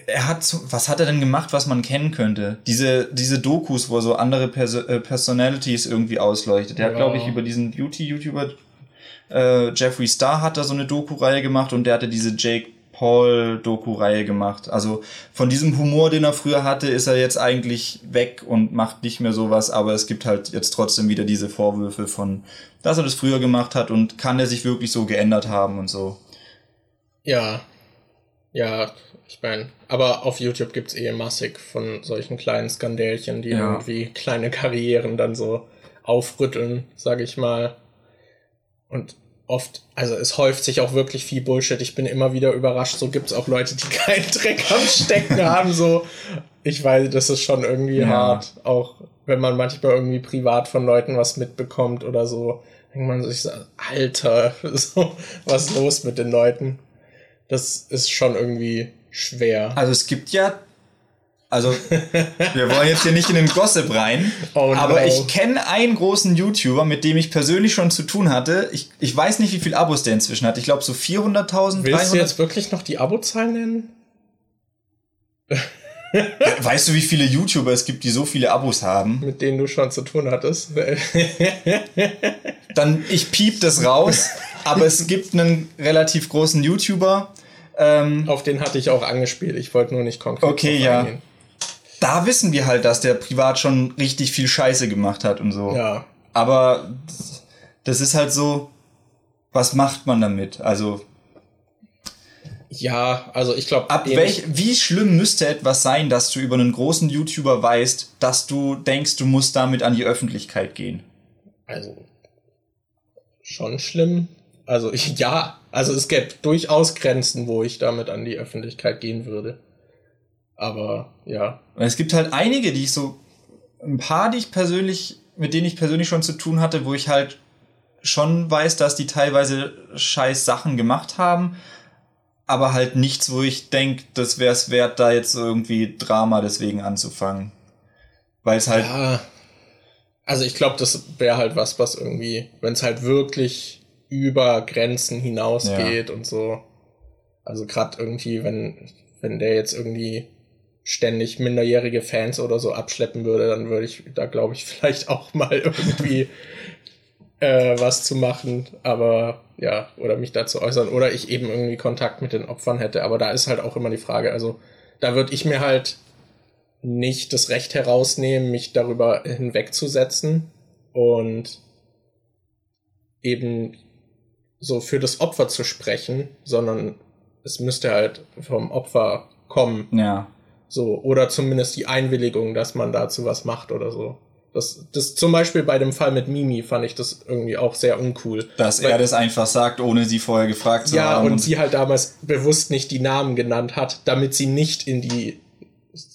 er hat, was hat er denn gemacht, was man kennen könnte? Diese, diese Dokus, wo er so andere Perso äh, Personalities irgendwie ausleuchtet. Der hat, Ja. glaube ich, über diesen Beauty-YouTuber äh, Jeffree Star hat da so eine Doku-Reihe gemacht und der hatte diese Jake Paul Doku-Reihe gemacht. Also von diesem Humor, den er früher hatte, ist er jetzt eigentlich weg und macht nicht mehr sowas, aber es gibt halt jetzt trotzdem wieder diese Vorwürfe von, dass er das früher gemacht hat und kann er sich wirklich so geändert haben und so. Ja. Ja, ich meine, aber auf YouTube gibt's eh massig von solchen kleinen Skandälchen, die Ja. irgendwie kleine Karrieren dann so aufrütteln, sage ich mal. Und oft, also es häuft sich auch wirklich viel Bullshit. Ich bin immer wieder überrascht. So gibt's auch Leute, die keinen Dreck am Stecken haben. So, ich weiß, das ist schon irgendwie Ja. hart. Auch wenn man manchmal irgendwie privat von Leuten was mitbekommt oder so, denkt man sich so, Alter, so, was ist los mit den Leuten? Das ist schon irgendwie schwer. Also es gibt ja, also wir wollen jetzt hier nicht in den Gossip rein, Oh no. aber ich kenne einen großen YouTuber, mit dem ich persönlich schon zu tun hatte. Ich, ich weiß nicht, wie viele Abos der inzwischen hat. Ich glaube so 400.000, Willst du 300. jetzt wirklich noch die Abozahlen nennen? Weißt du, wie viele YouTuber es gibt, die so viele Abos haben? mit denen du schon zu tun hattest. Dann ich piep das raus, aber es gibt einen relativ großen YouTuber. Ähm, Auf den hatte ich auch angespielt. Ich wollte nur nicht konkret Okay, ja. eingehen. da wissen wir halt, dass der privat schon richtig viel Scheiße gemacht hat und so. Ja. Aber das ist halt so, was macht man damit? Also Ja, also ich glaube, ab welch, wie schlimm müsste etwas sein, dass du über einen großen YouTuber weißt, dass du denkst, du musst damit an die Öffentlichkeit gehen? also schon schlimm. Also ich, ja, also es gäbe durchaus Grenzen, wo ich damit an die Öffentlichkeit gehen würde. Aber ja, es gibt halt einige, die ich so, ein paar, die ich persönlich, mit denen ich persönlich schon zu tun hatte, wo ich halt schon weiß, dass die teilweise scheiß Sachen gemacht haben, aber halt nichts, wo ich denke, das wäre es wert, da jetzt irgendwie Drama deswegen anzufangen. Weil es halt, ja. Also ich glaube, das wäre halt was, was irgendwie, wenn es halt wirklich über Grenzen hinausgeht und so. Also gerade irgendwie, wenn, wenn der jetzt irgendwie ständig minderjährige Fans oder so abschleppen würde, dann würde ich da, glaube ich, vielleicht auch mal irgendwie äh, was zu machen, aber ja, oder mich dazu äußern, oder ich eben irgendwie Kontakt mit den Opfern hätte. Aber da ist halt auch immer die Frage, also da würde ich mir halt nicht das Recht herausnehmen, mich darüber hinwegzusetzen. Und eben so für das Opfer zu sprechen, sondern es müsste halt vom Opfer kommen. ja. So, oder zumindest die Einwilligung, dass man dazu was macht oder so. Das, das zum Beispiel bei dem Fall mit Mimi fand ich das irgendwie auch sehr uncool. Dass Weil- er das einfach sagt, ohne sie vorher gefragt zu Ja, haben. und sie halt damals bewusst nicht die Namen genannt hat, damit sie nicht in die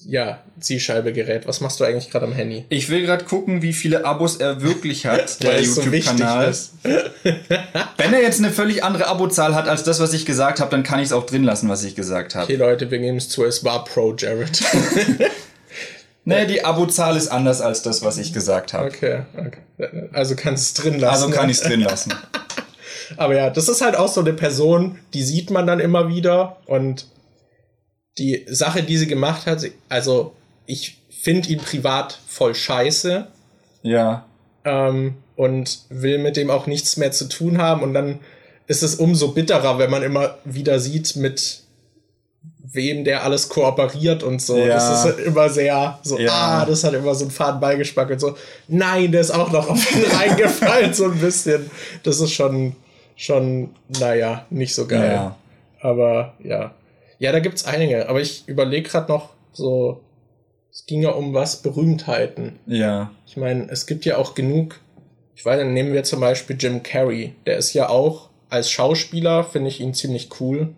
ja, Zielscheibe gerät. Was machst du eigentlich gerade am Handy? ich will gerade gucken, wie viele Abos er wirklich hat, der so YouTube-Kanal. ist. Wenn er jetzt eine völlig andere Abozahl hat als das, was ich gesagt habe, dann kann ich es auch drin lassen, was ich gesagt habe. Okay, Leute, wir geben es zu, es war Pro Jared. Nee, die Abozahl ist anders als das, was ich gesagt habe. okay, okay. Also kannst du es drin lassen. Also kann ich es drin lassen. Aber ja, das ist halt auch so eine Person, die sieht man dann immer wieder und die Sache, die sie gemacht hat, also ich finde ihn privat voll scheiße Ja. ähm, und will mit dem auch nichts mehr zu tun haben und dann ist es umso bitterer, wenn man immer wieder sieht, mit wem der alles kooperiert und so. Ja. Das ist halt immer sehr so, Ja. ah, das hat immer so einen faden Beigeschmack und so, nein, der ist auch noch auf ihn reingefallen, so ein bisschen. Das ist schon, schon, naja, nicht so geil. Ja. Aber ja. Ja, da gibt's einige. Aber ich überlege gerade noch so, es ging ja um was, Berühmtheiten. Ja. Ich meine, es gibt ja auch genug, ich weiß nicht, nehmen wir zum Beispiel Jim Carrey, der ist ja auch, als Schauspieler finde ich ihn ziemlich cool,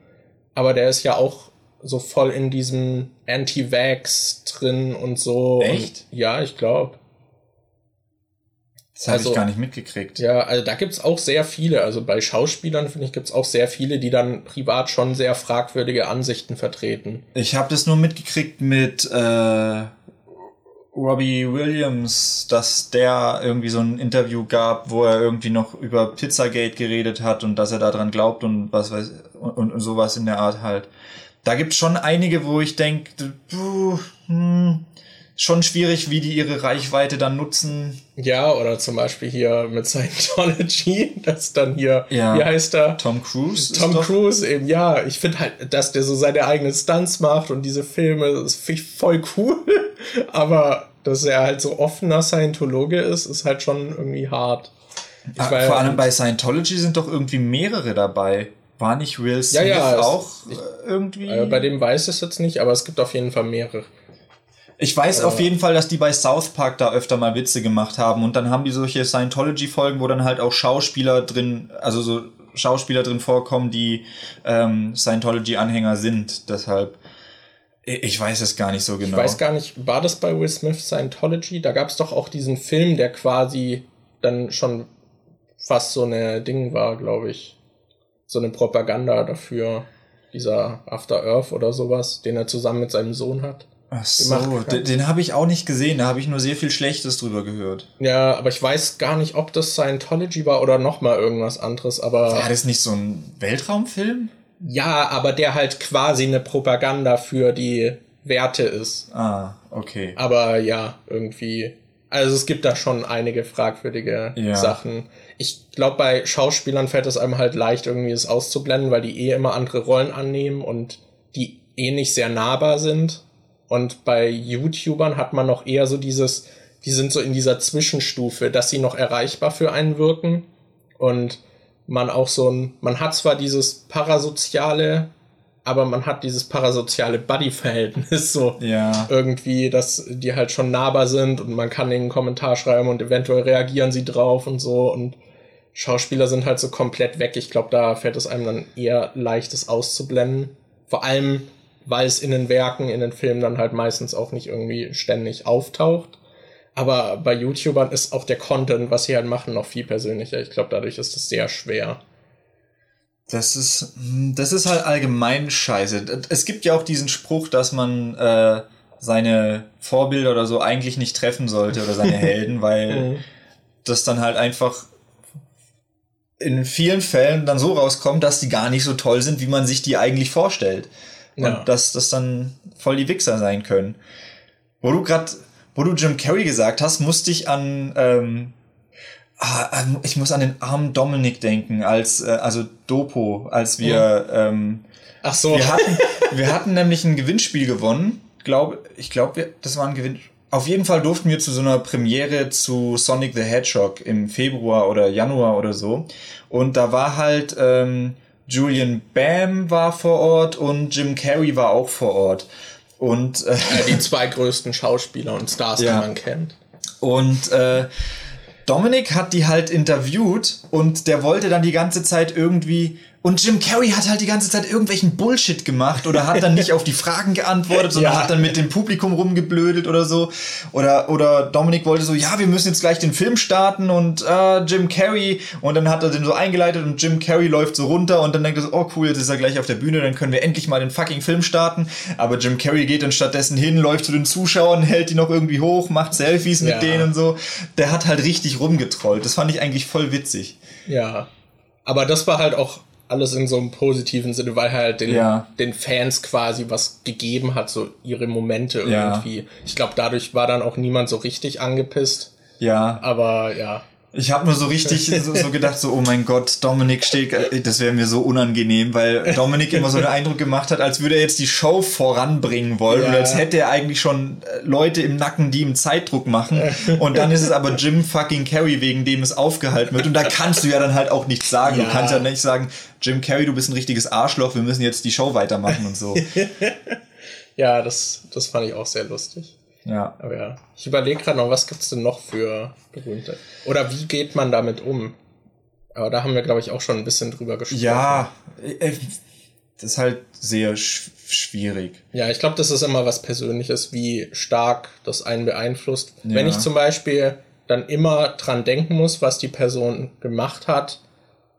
aber der ist ja auch so voll in diesem Anti-Vax drin und so. Echt? Und, ja, ich glaube. Das habe Also- ich gar nicht mitgekriegt. Ja, also da gibt's auch sehr viele. Also bei Schauspielern, finde ich, gibt's auch sehr viele, die dann privat schon sehr fragwürdige Ansichten vertreten. Ich habe das nur mitgekriegt mit äh, Robbie Williams, dass der irgendwie so ein Interview gab, wo er irgendwie noch über Pizzagate geredet hat und dass er daran glaubt und was weiß und, und sowas in der Art halt. Da gibt's schon einige, wo ich denke, hm, schon schwierig, wie die ihre Reichweite dann nutzen. Ja, oder zum Beispiel hier mit Scientology, das dann hier, Ja. wie heißt er? Tom Cruise. Tom Cruise eben, ja. Ich finde halt, dass der so seine eigenen Stunts macht und diese Filme, das finde ich voll cool. Aber dass er halt so offener Scientologe ist, ist halt schon irgendwie hart. Ich Ah, Vor ja- allem bei Scientology sind doch irgendwie mehrere dabei. War nicht Will Smith ja, es- auch äh, irgendwie? äh, bei dem weiß ich es jetzt nicht, aber es gibt auf jeden Fall mehrere. Ich weiß auf jeden Fall, dass die bei South Park da öfter mal Witze gemacht haben und dann haben die solche Scientology-Folgen, wo dann halt auch Schauspieler drin, also so Schauspieler drin vorkommen, die ähm, Scientology-Anhänger sind. Deshalb, ich ich weiß es gar nicht so genau. Ich weiß gar nicht, war das bei Will Smith Scientology? Da gab es doch auch diesen Film, der quasi dann schon fast so eine Ding war, glaube ich. So eine Propaganda dafür. Dieser After Earth oder sowas, den er zusammen mit seinem Sohn hat. Ach so, den, den habe ich auch nicht gesehen, da habe ich nur sehr viel Schlechtes drüber gehört. Ja, aber ich weiß gar nicht, ob das Scientology war oder noch mal irgendwas anderes, aber War das nicht so ein Weltraumfilm? ja, aber der halt quasi eine Propaganda für die Werte ist. Ah, okay. Aber ja, irgendwie. Also es gibt da schon einige fragwürdige Ja. Sachen. Ich glaube, bei Schauspielern fällt es einem halt leicht, irgendwie es auszublenden, weil die eh immer andere Rollen annehmen und die eh nicht sehr nahbar sind. Und bei YouTubern hat man noch eher so dieses, die sind so in dieser Zwischenstufe, dass sie noch erreichbar für einen wirken und man auch so ein, man hat zwar dieses parasoziale, aber man hat dieses parasoziale Buddy-Verhältnis so Ja. irgendwie, dass die halt schon nahbar sind und man kann ihnen einen Kommentar schreiben und eventuell reagieren sie drauf und so und Schauspieler sind halt so komplett weg. Ich glaube, da fällt es einem dann eher leicht, das auszublenden. Vor allem, weil es in den Werken, in den Filmen dann halt meistens auch nicht irgendwie ständig auftaucht. Aber bei YouTubern ist auch der Content, was sie halt machen, noch viel persönlicher. Ich glaube, dadurch ist es sehr schwer. Das ist, hm, das ist halt allgemein scheiße. Es gibt ja auch diesen Spruch, dass man äh, seine Vorbilder oder so eigentlich nicht treffen sollte oder seine Helden, weil Mhm. das dann halt einfach in vielen Fällen dann so rauskommt, dass die gar nicht so toll sind, wie man sich die eigentlich vorstellt. Und Ja. dass das dann voll die Wichser sein können. Wo du grad, wo du Jim Carrey gesagt hast, musste ich an ähm, Ah, ähm, ich muss an den armen Dominik denken, als, äh, also Dopo, als wir, ähm, Ach so. wir hatten, wir hatten nämlich ein Gewinnspiel gewonnen. Glaube, ich glaube, das war ein Gewinn. Auf jeden Fall durften wir zu so einer Premiere zu Sonic the Hedgehog im Februar oder Januar oder so. Und da war halt, ähm, Julian Bam war vor Ort und Jim Carrey war auch vor Ort. Und, äh, Äh, die zwei größten Schauspieler und Stars, Ja. die man kennt. Und äh, Dominik hat die halt interviewt und der wollte dann die ganze Zeit irgendwie. Und Jim Carrey hat halt die ganze Zeit irgendwelchen Bullshit gemacht oder hat dann nicht auf die Fragen geantwortet, sondern Ja. hat dann mit dem Publikum rumgeblödelt oder so. Oder, oder Dominik wollte so, ja, wir müssen jetzt gleich den Film starten und äh, Jim Carrey. Und dann hat er den so eingeleitet und Jim Carrey läuft so runter und dann denkt er so, oh cool, jetzt ist er gleich auf der Bühne, dann können wir endlich mal den fucking Film starten. Aber Jim Carrey geht dann stattdessen hin, läuft zu den Zuschauern, hält die noch irgendwie hoch, macht Selfies mit Ja. denen und so. Der hat halt richtig rumgetrollt. Das fand ich eigentlich voll witzig. Ja. Aber das war halt auch alles in so einem positiven Sinne, weil halt den, Ja. den Fans quasi was gegeben hat, so ihre Momente Ja. irgendwie. Ich glaube, dadurch war dann auch niemand so richtig angepisst. Ja, Aber ja. Ich habe nur so richtig so, so gedacht, so, oh mein Gott, Dominik steht, äh, das wäre mir so unangenehm, weil Dominik immer so den Eindruck gemacht hat, als würde er jetzt die Show voranbringen wollen Ja. und als hätte er eigentlich schon äh, Leute im Nacken, die ihm Zeitdruck machen und dann ist es aber Jim fucking Carrey, wegen dem es aufgehalten wird und da kannst du ja dann halt auch nichts sagen. Du Ja. kannst ja nicht sagen, Jim Carrey, du bist ein richtiges Arschloch, wir müssen jetzt die Show weitermachen und so. ja, das, das fand ich auch sehr lustig. Ja. Aber ja, ich überlege gerade noch, was gibt's denn noch für berühmte? Oder wie geht man damit um? Aber da haben wir, glaube ich, auch schon ein bisschen drüber gesprochen. Ja, äh, das ist halt sehr sch schwierig. Ja, ich glaube, das ist immer was Persönliches, wie stark das einen beeinflusst. Ja. Wenn ich zum Beispiel dann immer dran denken muss, was die Person gemacht hat,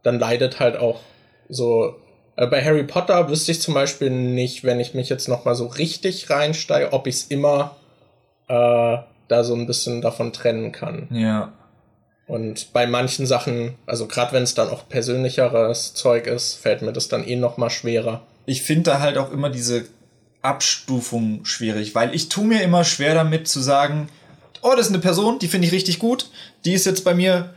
dann leidet halt auch so. Äh, bei Harry Potter wüsste ich zum Beispiel nicht, wenn ich mich jetzt noch mal so richtig reinsteige, ob ich es immer äh, da so ein bisschen davon trennen kann. Ja. Und bei manchen Sachen, also gerade wenn es dann auch persönlicheres Zeug ist, fällt mir das dann eh noch mal schwerer. Ich finde da halt auch immer diese Abstufung schwierig, weil ich tue mir immer schwer damit zu sagen, oh, das ist eine Person, die finde ich richtig gut, die ist jetzt bei mir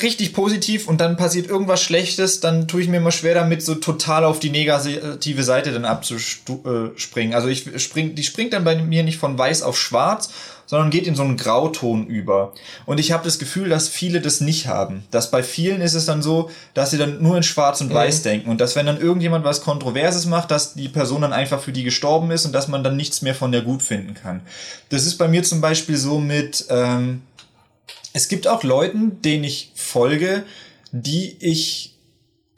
richtig positiv und dann passiert irgendwas Schlechtes, dann tue ich mir immer schwer damit, so total auf die negative Seite dann abzuspringen. Also ich spring, die springt dann bei mir nicht von weiß auf schwarz, sondern geht in so einen Grauton über. Und ich habe das Gefühl, dass viele das nicht haben. Dass bei vielen ist es dann so, dass sie dann nur in schwarz und weiß denken und dass wenn dann irgendjemand was Kontroverses macht, dass die Person dann einfach für die gestorben ist und dass man dann nichts mehr von der gut finden kann. Das ist bei mir zum Beispiel so mit... Ähm, es gibt auch Leuten, denen ich folge, die ich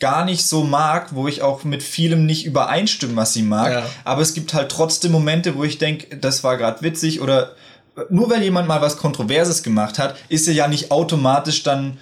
gar nicht so mag, wo ich auch mit vielem nicht übereinstimme, was sie mag. Ja. Aber es gibt halt trotzdem Momente, wo ich denke, das war gerade witzig oder nur weil jemand mal was Kontroverses gemacht hat, ist er ja nicht automatisch dann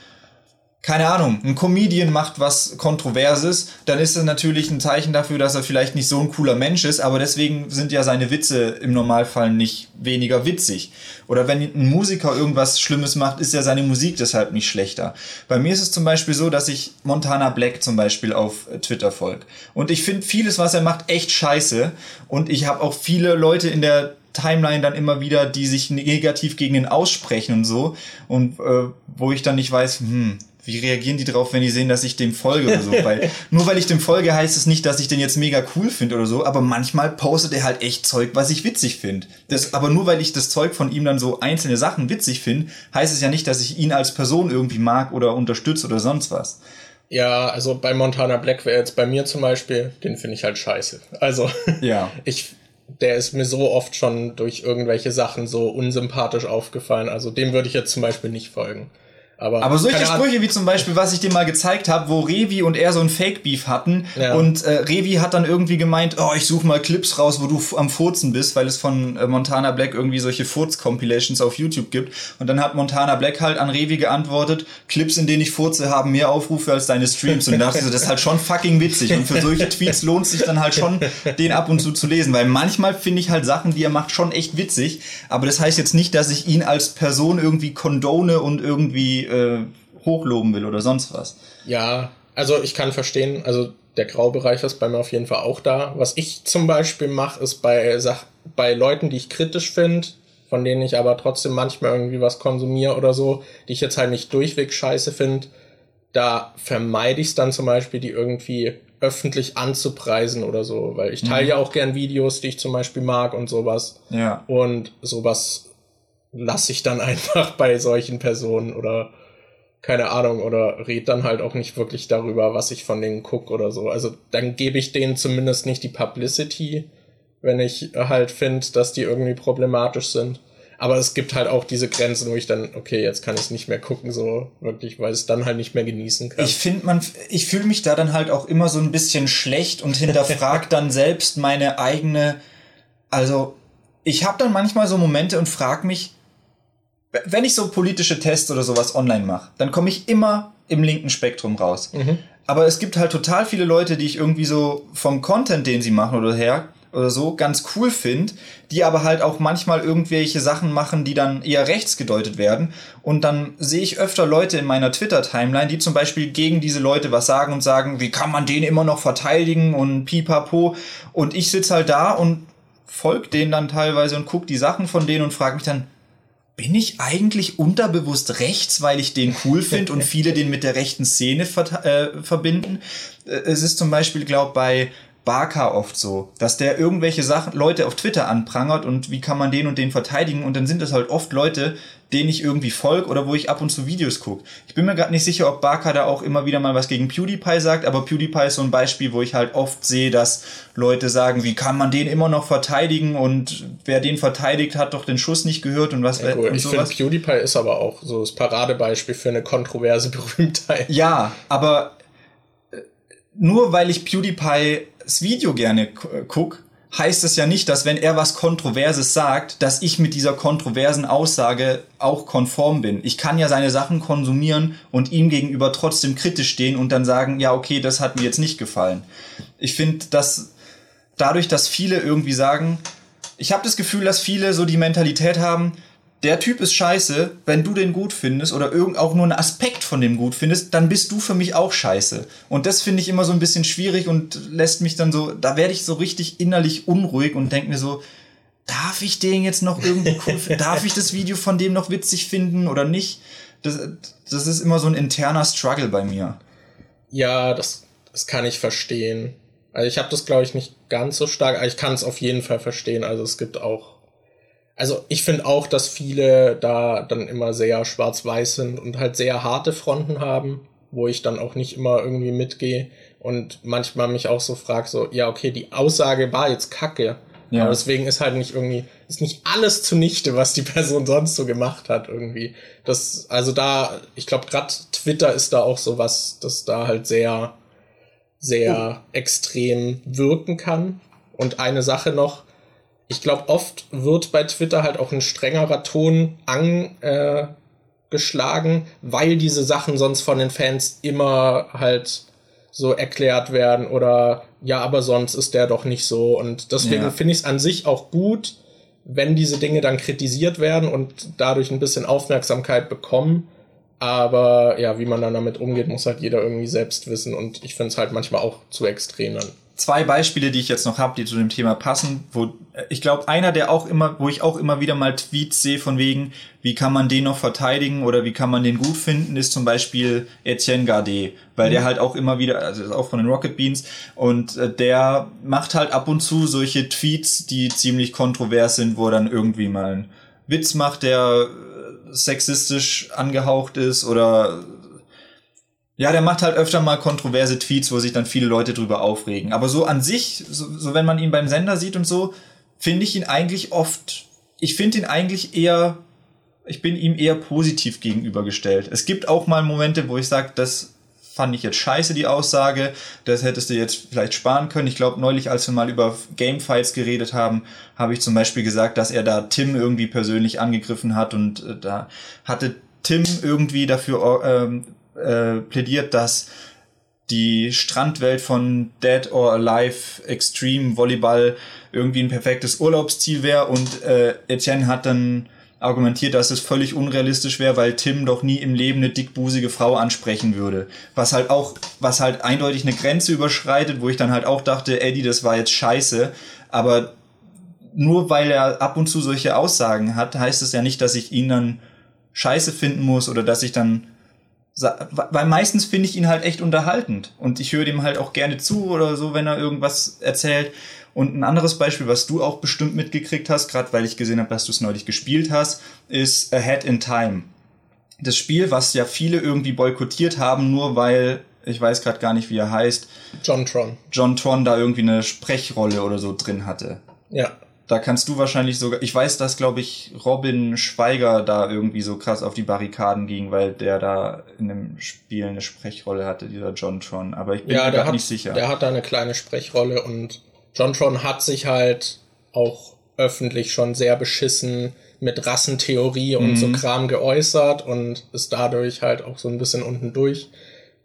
keine Ahnung, ein Comedian macht was Kontroverses, dann ist das natürlich ein Zeichen dafür, dass er vielleicht nicht so ein cooler Mensch ist, aber deswegen sind ja seine Witze im Normalfall nicht weniger witzig. Oder wenn ein Musiker irgendwas Schlimmes macht, ist ja seine Musik deshalb nicht schlechter. Bei mir ist es zum Beispiel so, dass ich Montana Black zum Beispiel auf Twitter folge. Und ich finde vieles, was er macht, echt scheiße. Und ich habe auch viele Leute in der Timeline dann immer wieder, die sich negativ gegen ihn aussprechen und so. Und äh, wo ich dann nicht weiß, hm, wie reagieren die drauf, wenn die sehen, dass ich dem folge oder so? Weil nur weil ich dem folge, heißt es nicht, dass ich den jetzt mega cool finde oder so, aber manchmal postet er halt echt Zeug, was ich witzig finde. Das, aber nur weil ich das Zeug von ihm dann so einzelne Sachen witzig finde, heißt es ja nicht, dass ich ihn als Person irgendwie mag oder unterstütze oder sonst was. Ja, also bei Montana Black wäre jetzt bei mir zum Beispiel, den finde ich halt scheiße. Also, Ja. ich, der ist mir so oft schon durch irgendwelche Sachen so unsympathisch aufgefallen. Also dem würde ich jetzt zum Beispiel nicht folgen. Aber, Aber solche. Sprüche wie zum Beispiel, was ich dir mal gezeigt habe, wo Revi und er so ein Fake-Beef hatten Ja. und äh, Revi hat dann irgendwie gemeint, oh, ich suche mal Clips raus, wo du am Furzen bist, weil es von äh, Montana Black irgendwie solche Furz-Compilations auf YouTube gibt. Und dann hat Montana Black halt an Revi geantwortet, Clips, in denen ich furze, haben mehr Aufrufe als deine Streams. Und da dachte ich so, das ist halt schon fucking witzig. Und für solche Tweets lohnt sich dann halt schon, den ab und zu zu lesen. Weil manchmal finde ich halt Sachen, die er macht, schon echt witzig. Aber das heißt jetzt nicht, dass ich ihn als Person irgendwie condone und irgendwie äh, hochloben will oder sonst was. Ja, also ich kann verstehen, also der Graubereich ist bei mir auf jeden Fall auch da. Was ich zum Beispiel mache, ist bei Sach bei Leuten, die ich kritisch finde, von denen ich aber trotzdem manchmal irgendwie was konsumiere oder so, die ich jetzt halt nicht durchweg scheiße finde, da vermeide ich es dann zum Beispiel, die irgendwie öffentlich anzupreisen oder so, weil ich teile ja auch gern Videos, die ich zum Beispiel mag und sowas. Ja. Und sowas lasse ich dann einfach bei solchen Personen oder keine Ahnung oder red dann halt auch nicht wirklich darüber, was ich von denen guck oder so. Also dann gebe ich denen zumindest nicht die Publicity, wenn ich halt finde, dass die irgendwie problematisch sind. Aber es gibt halt auch diese Grenzen, wo ich dann, okay, jetzt kann ich es nicht mehr gucken, so wirklich, weil es dann halt nicht mehr genießen kann. Ich finde, man, ich fühle mich da dann halt auch immer so ein bisschen schlecht und hinterfrag dann selbst meine eigene, also ich habe dann manchmal so Momente und frag mich, wenn ich so politische Tests oder sowas online mache, dann komme ich immer im linken Spektrum raus. Aber es gibt halt total viele Leute, die ich irgendwie so vom Content, den sie machen oder her oder so, ganz cool finde, die aber halt auch manchmal irgendwelche Sachen machen, die dann eher rechts gedeutet werden. Und dann sehe ich öfter Leute in meiner Twitter-Timeline, die zum Beispiel gegen diese Leute was sagen und sagen, wie kann man den immer noch verteidigen und pipapo. Und ich sitz halt da und folg denen dann teilweise und guck die Sachen von denen und frage mich dann, bin ich eigentlich unterbewusst rechts, weil ich den cool finde und viele den mit der rechten Szene ver äh, verbinden? Äh, Es ist zum Beispiel, glaube bei Barker oft so, dass der irgendwelche Sachen, Leute auf Twitter anprangert und wie kann man den und den verteidigen und dann sind das halt oft Leute, denen ich irgendwie folge oder wo ich ab und zu Videos gucke. Ich bin mir gerade nicht sicher, ob Barker da auch immer wieder mal was gegen PewDiePie sagt, aber PewDiePie ist so ein Beispiel, wo ich halt oft sehe, dass Leute sagen, wie kann man den immer noch verteidigen und wer den verteidigt, hat doch den Schuss nicht gehört und was. Ja, gut, und ich finde, PewDiePie ist aber auch so das Paradebeispiel für eine kontroverse Berühmtheit. Ja, aber äh, nur weil ich PewDiePies Video gerne gucke, heißt es ja nicht, dass wenn er was Kontroverses sagt, dass ich mit dieser kontroversen Aussage auch konform bin. Ich kann ja seine Sachen konsumieren und ihm gegenüber trotzdem kritisch stehen und dann sagen, ja, okay, das hat mir jetzt nicht gefallen. Ich finde, dass dadurch, dass viele irgendwie sagen, ich habe das Gefühl, dass viele so die Mentalität haben, der Typ ist scheiße, wenn du den gut findest oder irgend auch nur einen Aspekt von dem gut findest, dann bist du für mich auch scheiße. Und das finde ich immer so ein bisschen schwierig und lässt mich dann so, da werde ich so richtig innerlich unruhig und denke mir so, darf ich den jetzt noch irgendwie cool finden? Darf ich das Video von dem noch witzig finden oder nicht? Das, das ist immer so ein interner Struggle bei mir. Ja, das, das kann ich verstehen. Also ich habe das, glaube ich, nicht ganz so stark, aber ich kann es auf jeden Fall verstehen. Also es gibt auch also ich finde auch, dass viele da dann immer sehr schwarz-weiß sind und halt sehr harte Fronten haben, wo ich dann auch nicht immer irgendwie mitgehe und manchmal mich auch so frag so, ja, okay, die Aussage war jetzt kacke. Ja. Aber deswegen ist halt nicht irgendwie, ist nicht alles zunichte, was die Person sonst so gemacht hat irgendwie. Das, also da, ich glaube, gerade Twitter ist da auch so was, das da halt sehr, sehr oh. extrem wirken kann. Und eine Sache noch, ich glaube, oft wird bei Twitter halt auch ein strengerer Ton angeschlagen, äh, weil diese Sachen sonst von den Fans immer halt so erklärt werden oder ja, aber sonst ist der doch nicht so. Und deswegen ja. finde ich es an sich auch gut, wenn diese Dinge dann kritisiert werden und dadurch ein bisschen Aufmerksamkeit bekommen. Aber ja, wie man dann damit umgeht, muss halt jeder irgendwie selbst wissen. Und ich finde es halt manchmal auch zu extrem dann zwei Beispiele, die ich jetzt noch habe, die zu dem Thema passen, wo ich glaube, einer, der auch immer, wo ich auch immer wieder mal Tweets sehe von wegen, wie kann man den noch verteidigen oder wie kann man den gut finden, ist zum Beispiel Etienne Gardet, weil mhm. der halt auch immer wieder, also ist auch von den Rocket Beans und äh, der macht halt ab und zu solche Tweets, die ziemlich kontrovers sind, wo er dann irgendwie mal einen Witz macht, der äh, sexistisch angehaucht ist oder ja, der macht halt öfter mal kontroverse Tweets, wo sich dann viele Leute drüber aufregen. Aber so an sich, so, so wenn man ihn beim Sender sieht und so, finde ich ihn eigentlich oft, ich finde ihn eigentlich eher, ich bin ihm eher positiv gegenübergestellt. Es gibt auch mal Momente, wo ich sage, das fand ich jetzt scheiße, die Aussage, das hättest du jetzt vielleicht sparen können. Ich glaube, neulich, als wir mal über Gamefights geredet haben, habe ich zum Beispiel gesagt, dass er da Tim irgendwie persönlich angegriffen hat und äh, da hatte Tim irgendwie dafür ähm, äh, plädiert, dass die Strandwelt von Dead or Alive Extreme Volleyball irgendwie ein perfektes Urlaubsziel wäre und äh, Etienne hat dann argumentiert, dass es völlig unrealistisch wäre, weil Tim doch nie im Leben eine dickbusige Frau ansprechen würde. Was halt auch, was halt eindeutig eine Grenze überschreitet, wo ich dann halt auch dachte, Eddie, das war jetzt scheiße, aber nur weil er ab und zu solche Aussagen hat, heißt es ja nicht, dass ich ihn dann scheiße finden muss oder dass ich dann weil meistens finde ich ihn halt echt unterhaltend und ich höre dem halt auch gerne zu oder so, wenn er irgendwas erzählt. Und ein anderes Beispiel, was du auch bestimmt mitgekriegt hast, gerade weil ich gesehen habe, dass du es neulich gespielt hast, ist Ahead in Time. Das Spiel, was ja viele irgendwie boykottiert haben, nur weil ich weiß gerade gar nicht, wie er heißt. John Tron. John Tron da irgendwie eine Sprechrolle oder so drin hatte. Ja. Da kannst du wahrscheinlich sogar, ich weiß, dass, glaube ich, Robin Schweiger da irgendwie so krass auf die Barrikaden ging, weil der da in dem Spiel eine Sprechrolle hatte, dieser John Tron. Aber ich bin ja, mir gar nicht sicher. Der hat da eine kleine Sprechrolle und John Tron hat sich halt auch öffentlich schon sehr beschissen mit Rassentheorie und mhm. so Kram geäußert und ist dadurch halt auch so ein bisschen unten durch.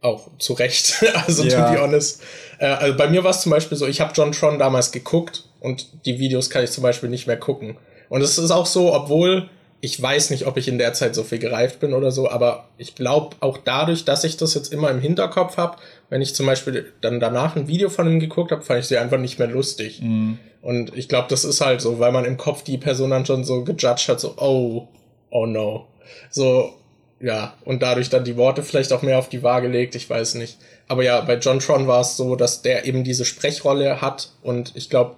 Auch zu Recht, also ja. to be honest. Äh, also bei mir war es zum Beispiel so, ich habe John Tron damals geguckt und die Videos kann ich zum Beispiel nicht mehr gucken. Und es ist auch so, obwohl ich weiß nicht, ob ich in der Zeit so viel gereift bin oder so, aber ich glaube auch dadurch, dass ich das jetzt immer im Hinterkopf habe, wenn ich zum Beispiel dann danach ein Video von ihm geguckt habe, fand ich sie einfach nicht mehr lustig. Mhm. Und ich glaube, das ist halt so, weil man im Kopf die Person dann schon so gejudged hat, so, oh, oh no. So, ja, und dadurch dann die Worte vielleicht auch mehr auf die Waage legt, ich weiß nicht. Aber ja, bei John Tron war es so, dass der eben diese Sprechrolle hat und ich glaube,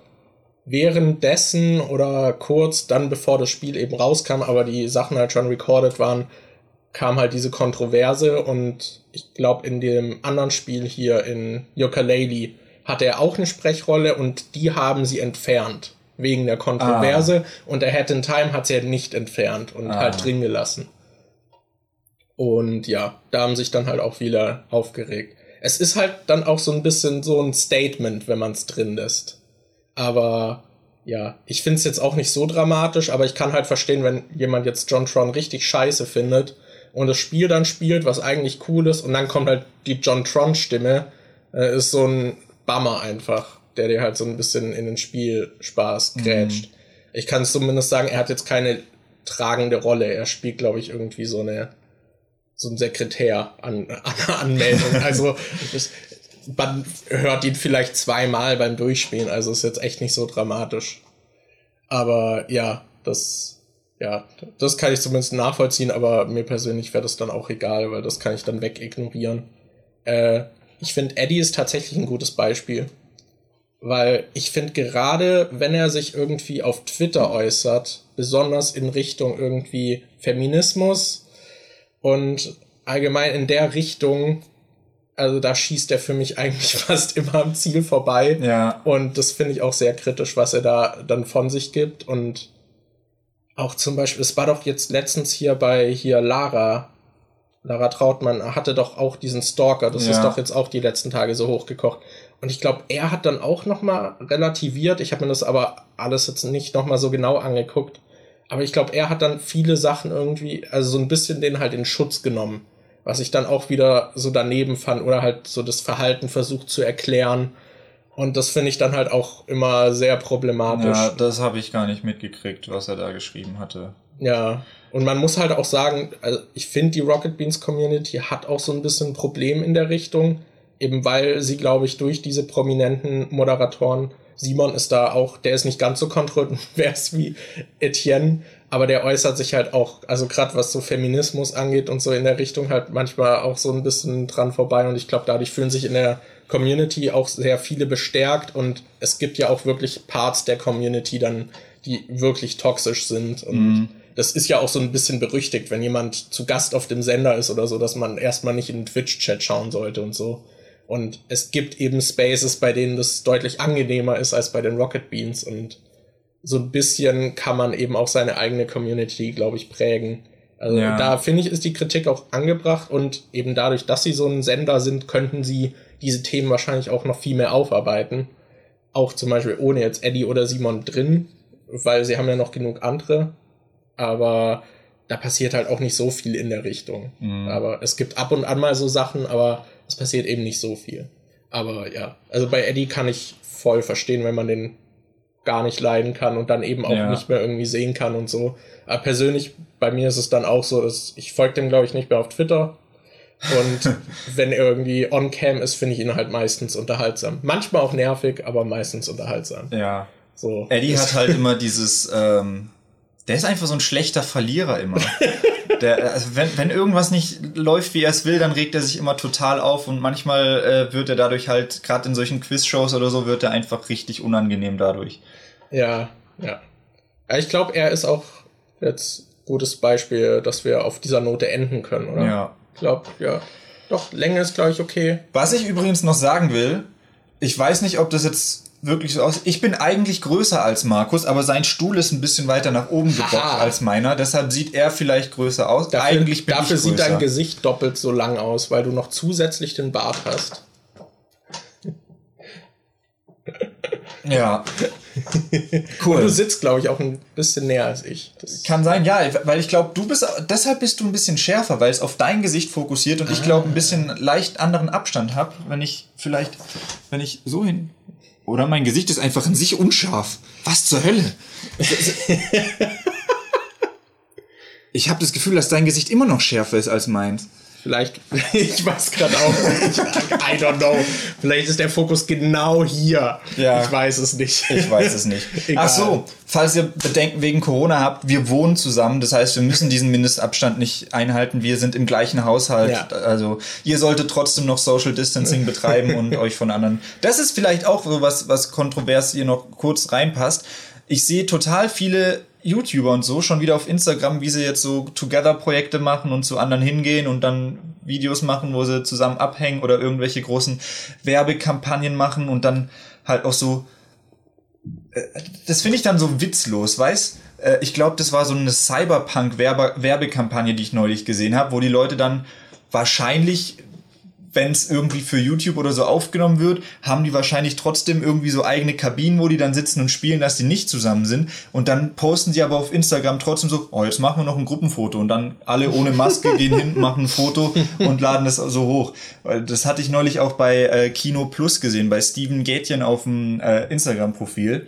währenddessen oder kurz dann, bevor das Spiel eben rauskam, aber die Sachen halt schon recorded waren, kam halt diese Kontroverse und ich glaube, in dem anderen Spiel hier in Yooka-Laylee hatte er auch eine Sprechrolle und die haben sie entfernt wegen der Kontroverse ah. und der Head in Time hat sie halt nicht entfernt und ah. halt drin gelassen. Und ja, da haben sich dann halt auch viele aufgeregt. Es ist halt dann auch so ein bisschen so ein Statement, wenn man es drin lässt. Aber ja, ich finde es jetzt auch nicht so dramatisch, aber ich kann halt verstehen, wenn jemand jetzt John Tron richtig scheiße findet und das Spiel dann spielt, was eigentlich cool ist, und dann kommt halt die John Tron-Stimme, äh, ist so ein Bummer einfach, der dir halt so ein bisschen in den Spielspaß grätscht. Mhm. Ich kann zumindest sagen, er hat jetzt keine tragende Rolle. Er spielt, glaube ich, irgendwie so eine so ein Sekretär an, an Anmeldung. Also das, man hört ihn vielleicht zweimal beim Durchspielen, also ist jetzt echt nicht so dramatisch. Aber ja, das, ja, das kann ich zumindest nachvollziehen, aber mir persönlich wäre das dann auch egal, weil das kann ich dann wegignorieren. Äh, ich finde, Eddie ist tatsächlich ein gutes Beispiel. Weil ich finde gerade, wenn er sich irgendwie auf Twitter äußert, besonders in Richtung irgendwie Feminismus, und allgemein in der Richtung, also da schießt er für mich eigentlich fast immer am Ziel vorbei. Ja. Und das finde ich auch sehr kritisch, was er da dann von sich gibt. Und auch zum Beispiel, es war doch jetzt letztens hier bei hier Lara. Lara Trautmann hatte doch auch diesen Stalker. Das ja. ist doch jetzt auch die letzten Tage so hochgekocht. Und ich glaube, er hat dann auch noch mal relativiert. Ich habe mir das aber alles jetzt nicht noch mal so genau angeguckt. Aber ich glaube, er hat dann viele Sachen irgendwie, also so ein bisschen den halt in Schutz genommen. Was ich dann auch wieder so daneben fand oder halt so das Verhalten versucht zu erklären. Und das finde ich dann halt auch immer sehr problematisch. Ja, das habe ich gar nicht mitgekriegt, was er da geschrieben hatte. Ja, und man muss halt auch sagen, also ich finde, die Rocket Beans Community hat auch so ein bisschen ein Problem in der Richtung, eben weil sie, glaube ich, durch diese prominenten Moderatoren Simon ist da auch, der ist nicht ganz so kontrovers wie Etienne, aber der äußert sich halt auch, also gerade was so Feminismus angeht und so in der Richtung halt manchmal auch so ein bisschen dran vorbei und ich glaube, dadurch fühlen sich in der Community auch sehr viele bestärkt und es gibt ja auch wirklich Parts der Community dann, die wirklich toxisch sind und mhm. das ist ja auch so ein bisschen berüchtigt, wenn jemand zu Gast auf dem Sender ist oder so, dass man erstmal nicht in den Twitch-Chat schauen sollte und so. Und es gibt eben Spaces, bei denen das deutlich angenehmer ist als bei den Rocket Beans. Und so ein bisschen kann man eben auch seine eigene Community, glaube ich, prägen. Also ja. da finde ich, ist die Kritik auch angebracht und eben dadurch, dass sie so ein Sender sind, könnten sie diese Themen wahrscheinlich auch noch viel mehr aufarbeiten. Auch zum Beispiel ohne jetzt Eddie oder Simon drin, weil sie haben ja noch genug andere. Aber da passiert halt auch nicht so viel in der Richtung. Mhm. Aber es gibt ab und an mal so Sachen, aber es passiert eben nicht so viel. Aber ja, also bei Eddie kann ich voll verstehen, wenn man den gar nicht leiden kann und dann eben auch ja. nicht mehr irgendwie sehen kann und so. Aber persönlich, bei mir ist es dann auch so, dass ich folge dem, glaube ich, nicht mehr auf Twitter. Und wenn er irgendwie on-cam ist, finde ich ihn halt meistens unterhaltsam. Manchmal auch nervig, aber meistens unterhaltsam. Ja. So. Eddie hat halt immer dieses, ähm, der ist einfach so ein schlechter Verlierer immer. Der, also wenn, wenn irgendwas nicht läuft, wie er es will, dann regt er sich immer total auf und manchmal äh, wird er dadurch halt, gerade in solchen Quiz-Shows oder so, wird er einfach richtig unangenehm dadurch. Ja, ja. ich glaube, er ist auch jetzt gutes Beispiel, dass wir auf dieser Note enden können, oder? Ja. Ich glaube, ja. Doch, Länge ist, glaube ich, okay. Was ich übrigens noch sagen will, ich weiß nicht, ob das jetzt wirklich so aus. Ich bin eigentlich größer als Markus, aber sein Stuhl ist ein bisschen weiter nach oben gebockt als meiner. Deshalb sieht er vielleicht größer aus. Dafür, eigentlich bin dafür ich größer. sieht dein Gesicht doppelt so lang aus, weil du noch zusätzlich den Bart hast. Ja. Cool. Und du sitzt, glaube ich, auch ein bisschen näher als ich. Das Kann sein, ja, weil ich glaube, du bist, deshalb bist du ein bisschen schärfer, weil es auf dein Gesicht fokussiert und ah. ich glaube, ein bisschen leicht anderen Abstand habe, wenn ich vielleicht, wenn ich so hin, oder mein Gesicht ist einfach in sich unscharf. Was zur Hölle? ich habe das Gefühl, dass dein Gesicht immer noch schärfer ist als meins. Vielleicht, ich weiß gerade auch nicht. I don't know. Vielleicht ist der Fokus genau hier. Ja. Ich weiß es nicht. Ich weiß es nicht. Ach so, falls ihr Bedenken wegen Corona habt, wir wohnen zusammen. Das heißt, wir müssen diesen Mindestabstand nicht einhalten. Wir sind im gleichen Haushalt. Ja. Also, ihr solltet trotzdem noch Social Distancing betreiben und euch von anderen. Das ist vielleicht auch so was, was kontrovers hier noch kurz reinpasst. Ich sehe total viele YouTuber und so schon wieder auf Instagram, wie sie jetzt so Together-Projekte machen und zu anderen hingehen und dann Videos machen, wo sie zusammen abhängen oder irgendwelche großen Werbekampagnen machen und dann halt auch so. Äh, das finde ich dann so witzlos, weißt? Äh, ich glaube, das war so eine Cyberpunk-Werbekampagne, die ich neulich gesehen habe, wo die Leute dann wahrscheinlich wenn es irgendwie für YouTube oder so aufgenommen wird, haben die wahrscheinlich trotzdem irgendwie so eigene Kabinen, wo die dann sitzen und spielen, dass die nicht zusammen sind. Und dann posten sie aber auf Instagram trotzdem so, oh, jetzt machen wir noch ein Gruppenfoto. Und dann alle ohne Maske gehen hin, machen ein Foto und laden das so hoch. Das hatte ich neulich auch bei äh, Kino Plus gesehen, bei Steven Gätjen auf dem äh, Instagram-Profil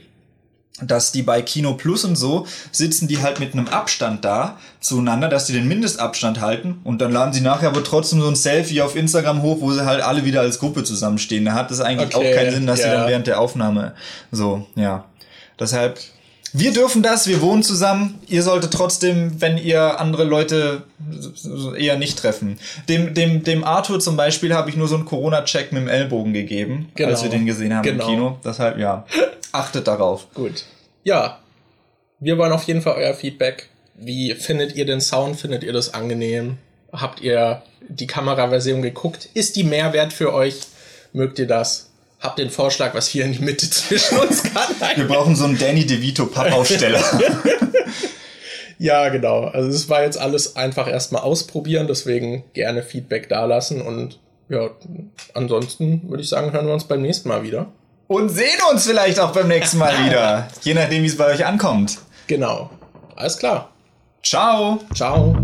dass die bei Kino Plus und so sitzen die halt mit einem Abstand da zueinander, dass die den Mindestabstand halten und dann laden sie nachher aber trotzdem so ein Selfie auf Instagram hoch, wo sie halt alle wieder als Gruppe zusammenstehen. Da hat es eigentlich okay, auch keinen Sinn, dass ja. sie dann während der Aufnahme so, ja. Deshalb, wir dürfen das, wir wohnen zusammen. Ihr solltet trotzdem, wenn ihr andere Leute eher nicht treffen. Dem, dem, dem Arthur zum Beispiel habe ich nur so einen Corona-Check mit dem Ellbogen gegeben, genau. als wir den gesehen haben genau. im Kino. Deshalb, ja. Achtet darauf. Gut. Ja. Wir wollen auf jeden Fall euer Feedback. Wie findet ihr den Sound? Findet ihr das angenehm? Habt ihr die Kameraversion geguckt? Ist die Mehrwert für euch? Mögt ihr das? Habt den Vorschlag, was hier in die Mitte zwischen uns kann? Wir brauchen so einen Danny DeVito Pappaufsteller. ja, genau. Also es war jetzt alles einfach erstmal ausprobieren, deswegen gerne Feedback dalassen und ja, ansonsten würde ich sagen, hören wir uns beim nächsten Mal wieder und sehen uns vielleicht auch beim nächsten Mal wieder. Je nachdem, wie es bei euch ankommt. Genau. Alles klar. Ciao. Ciao.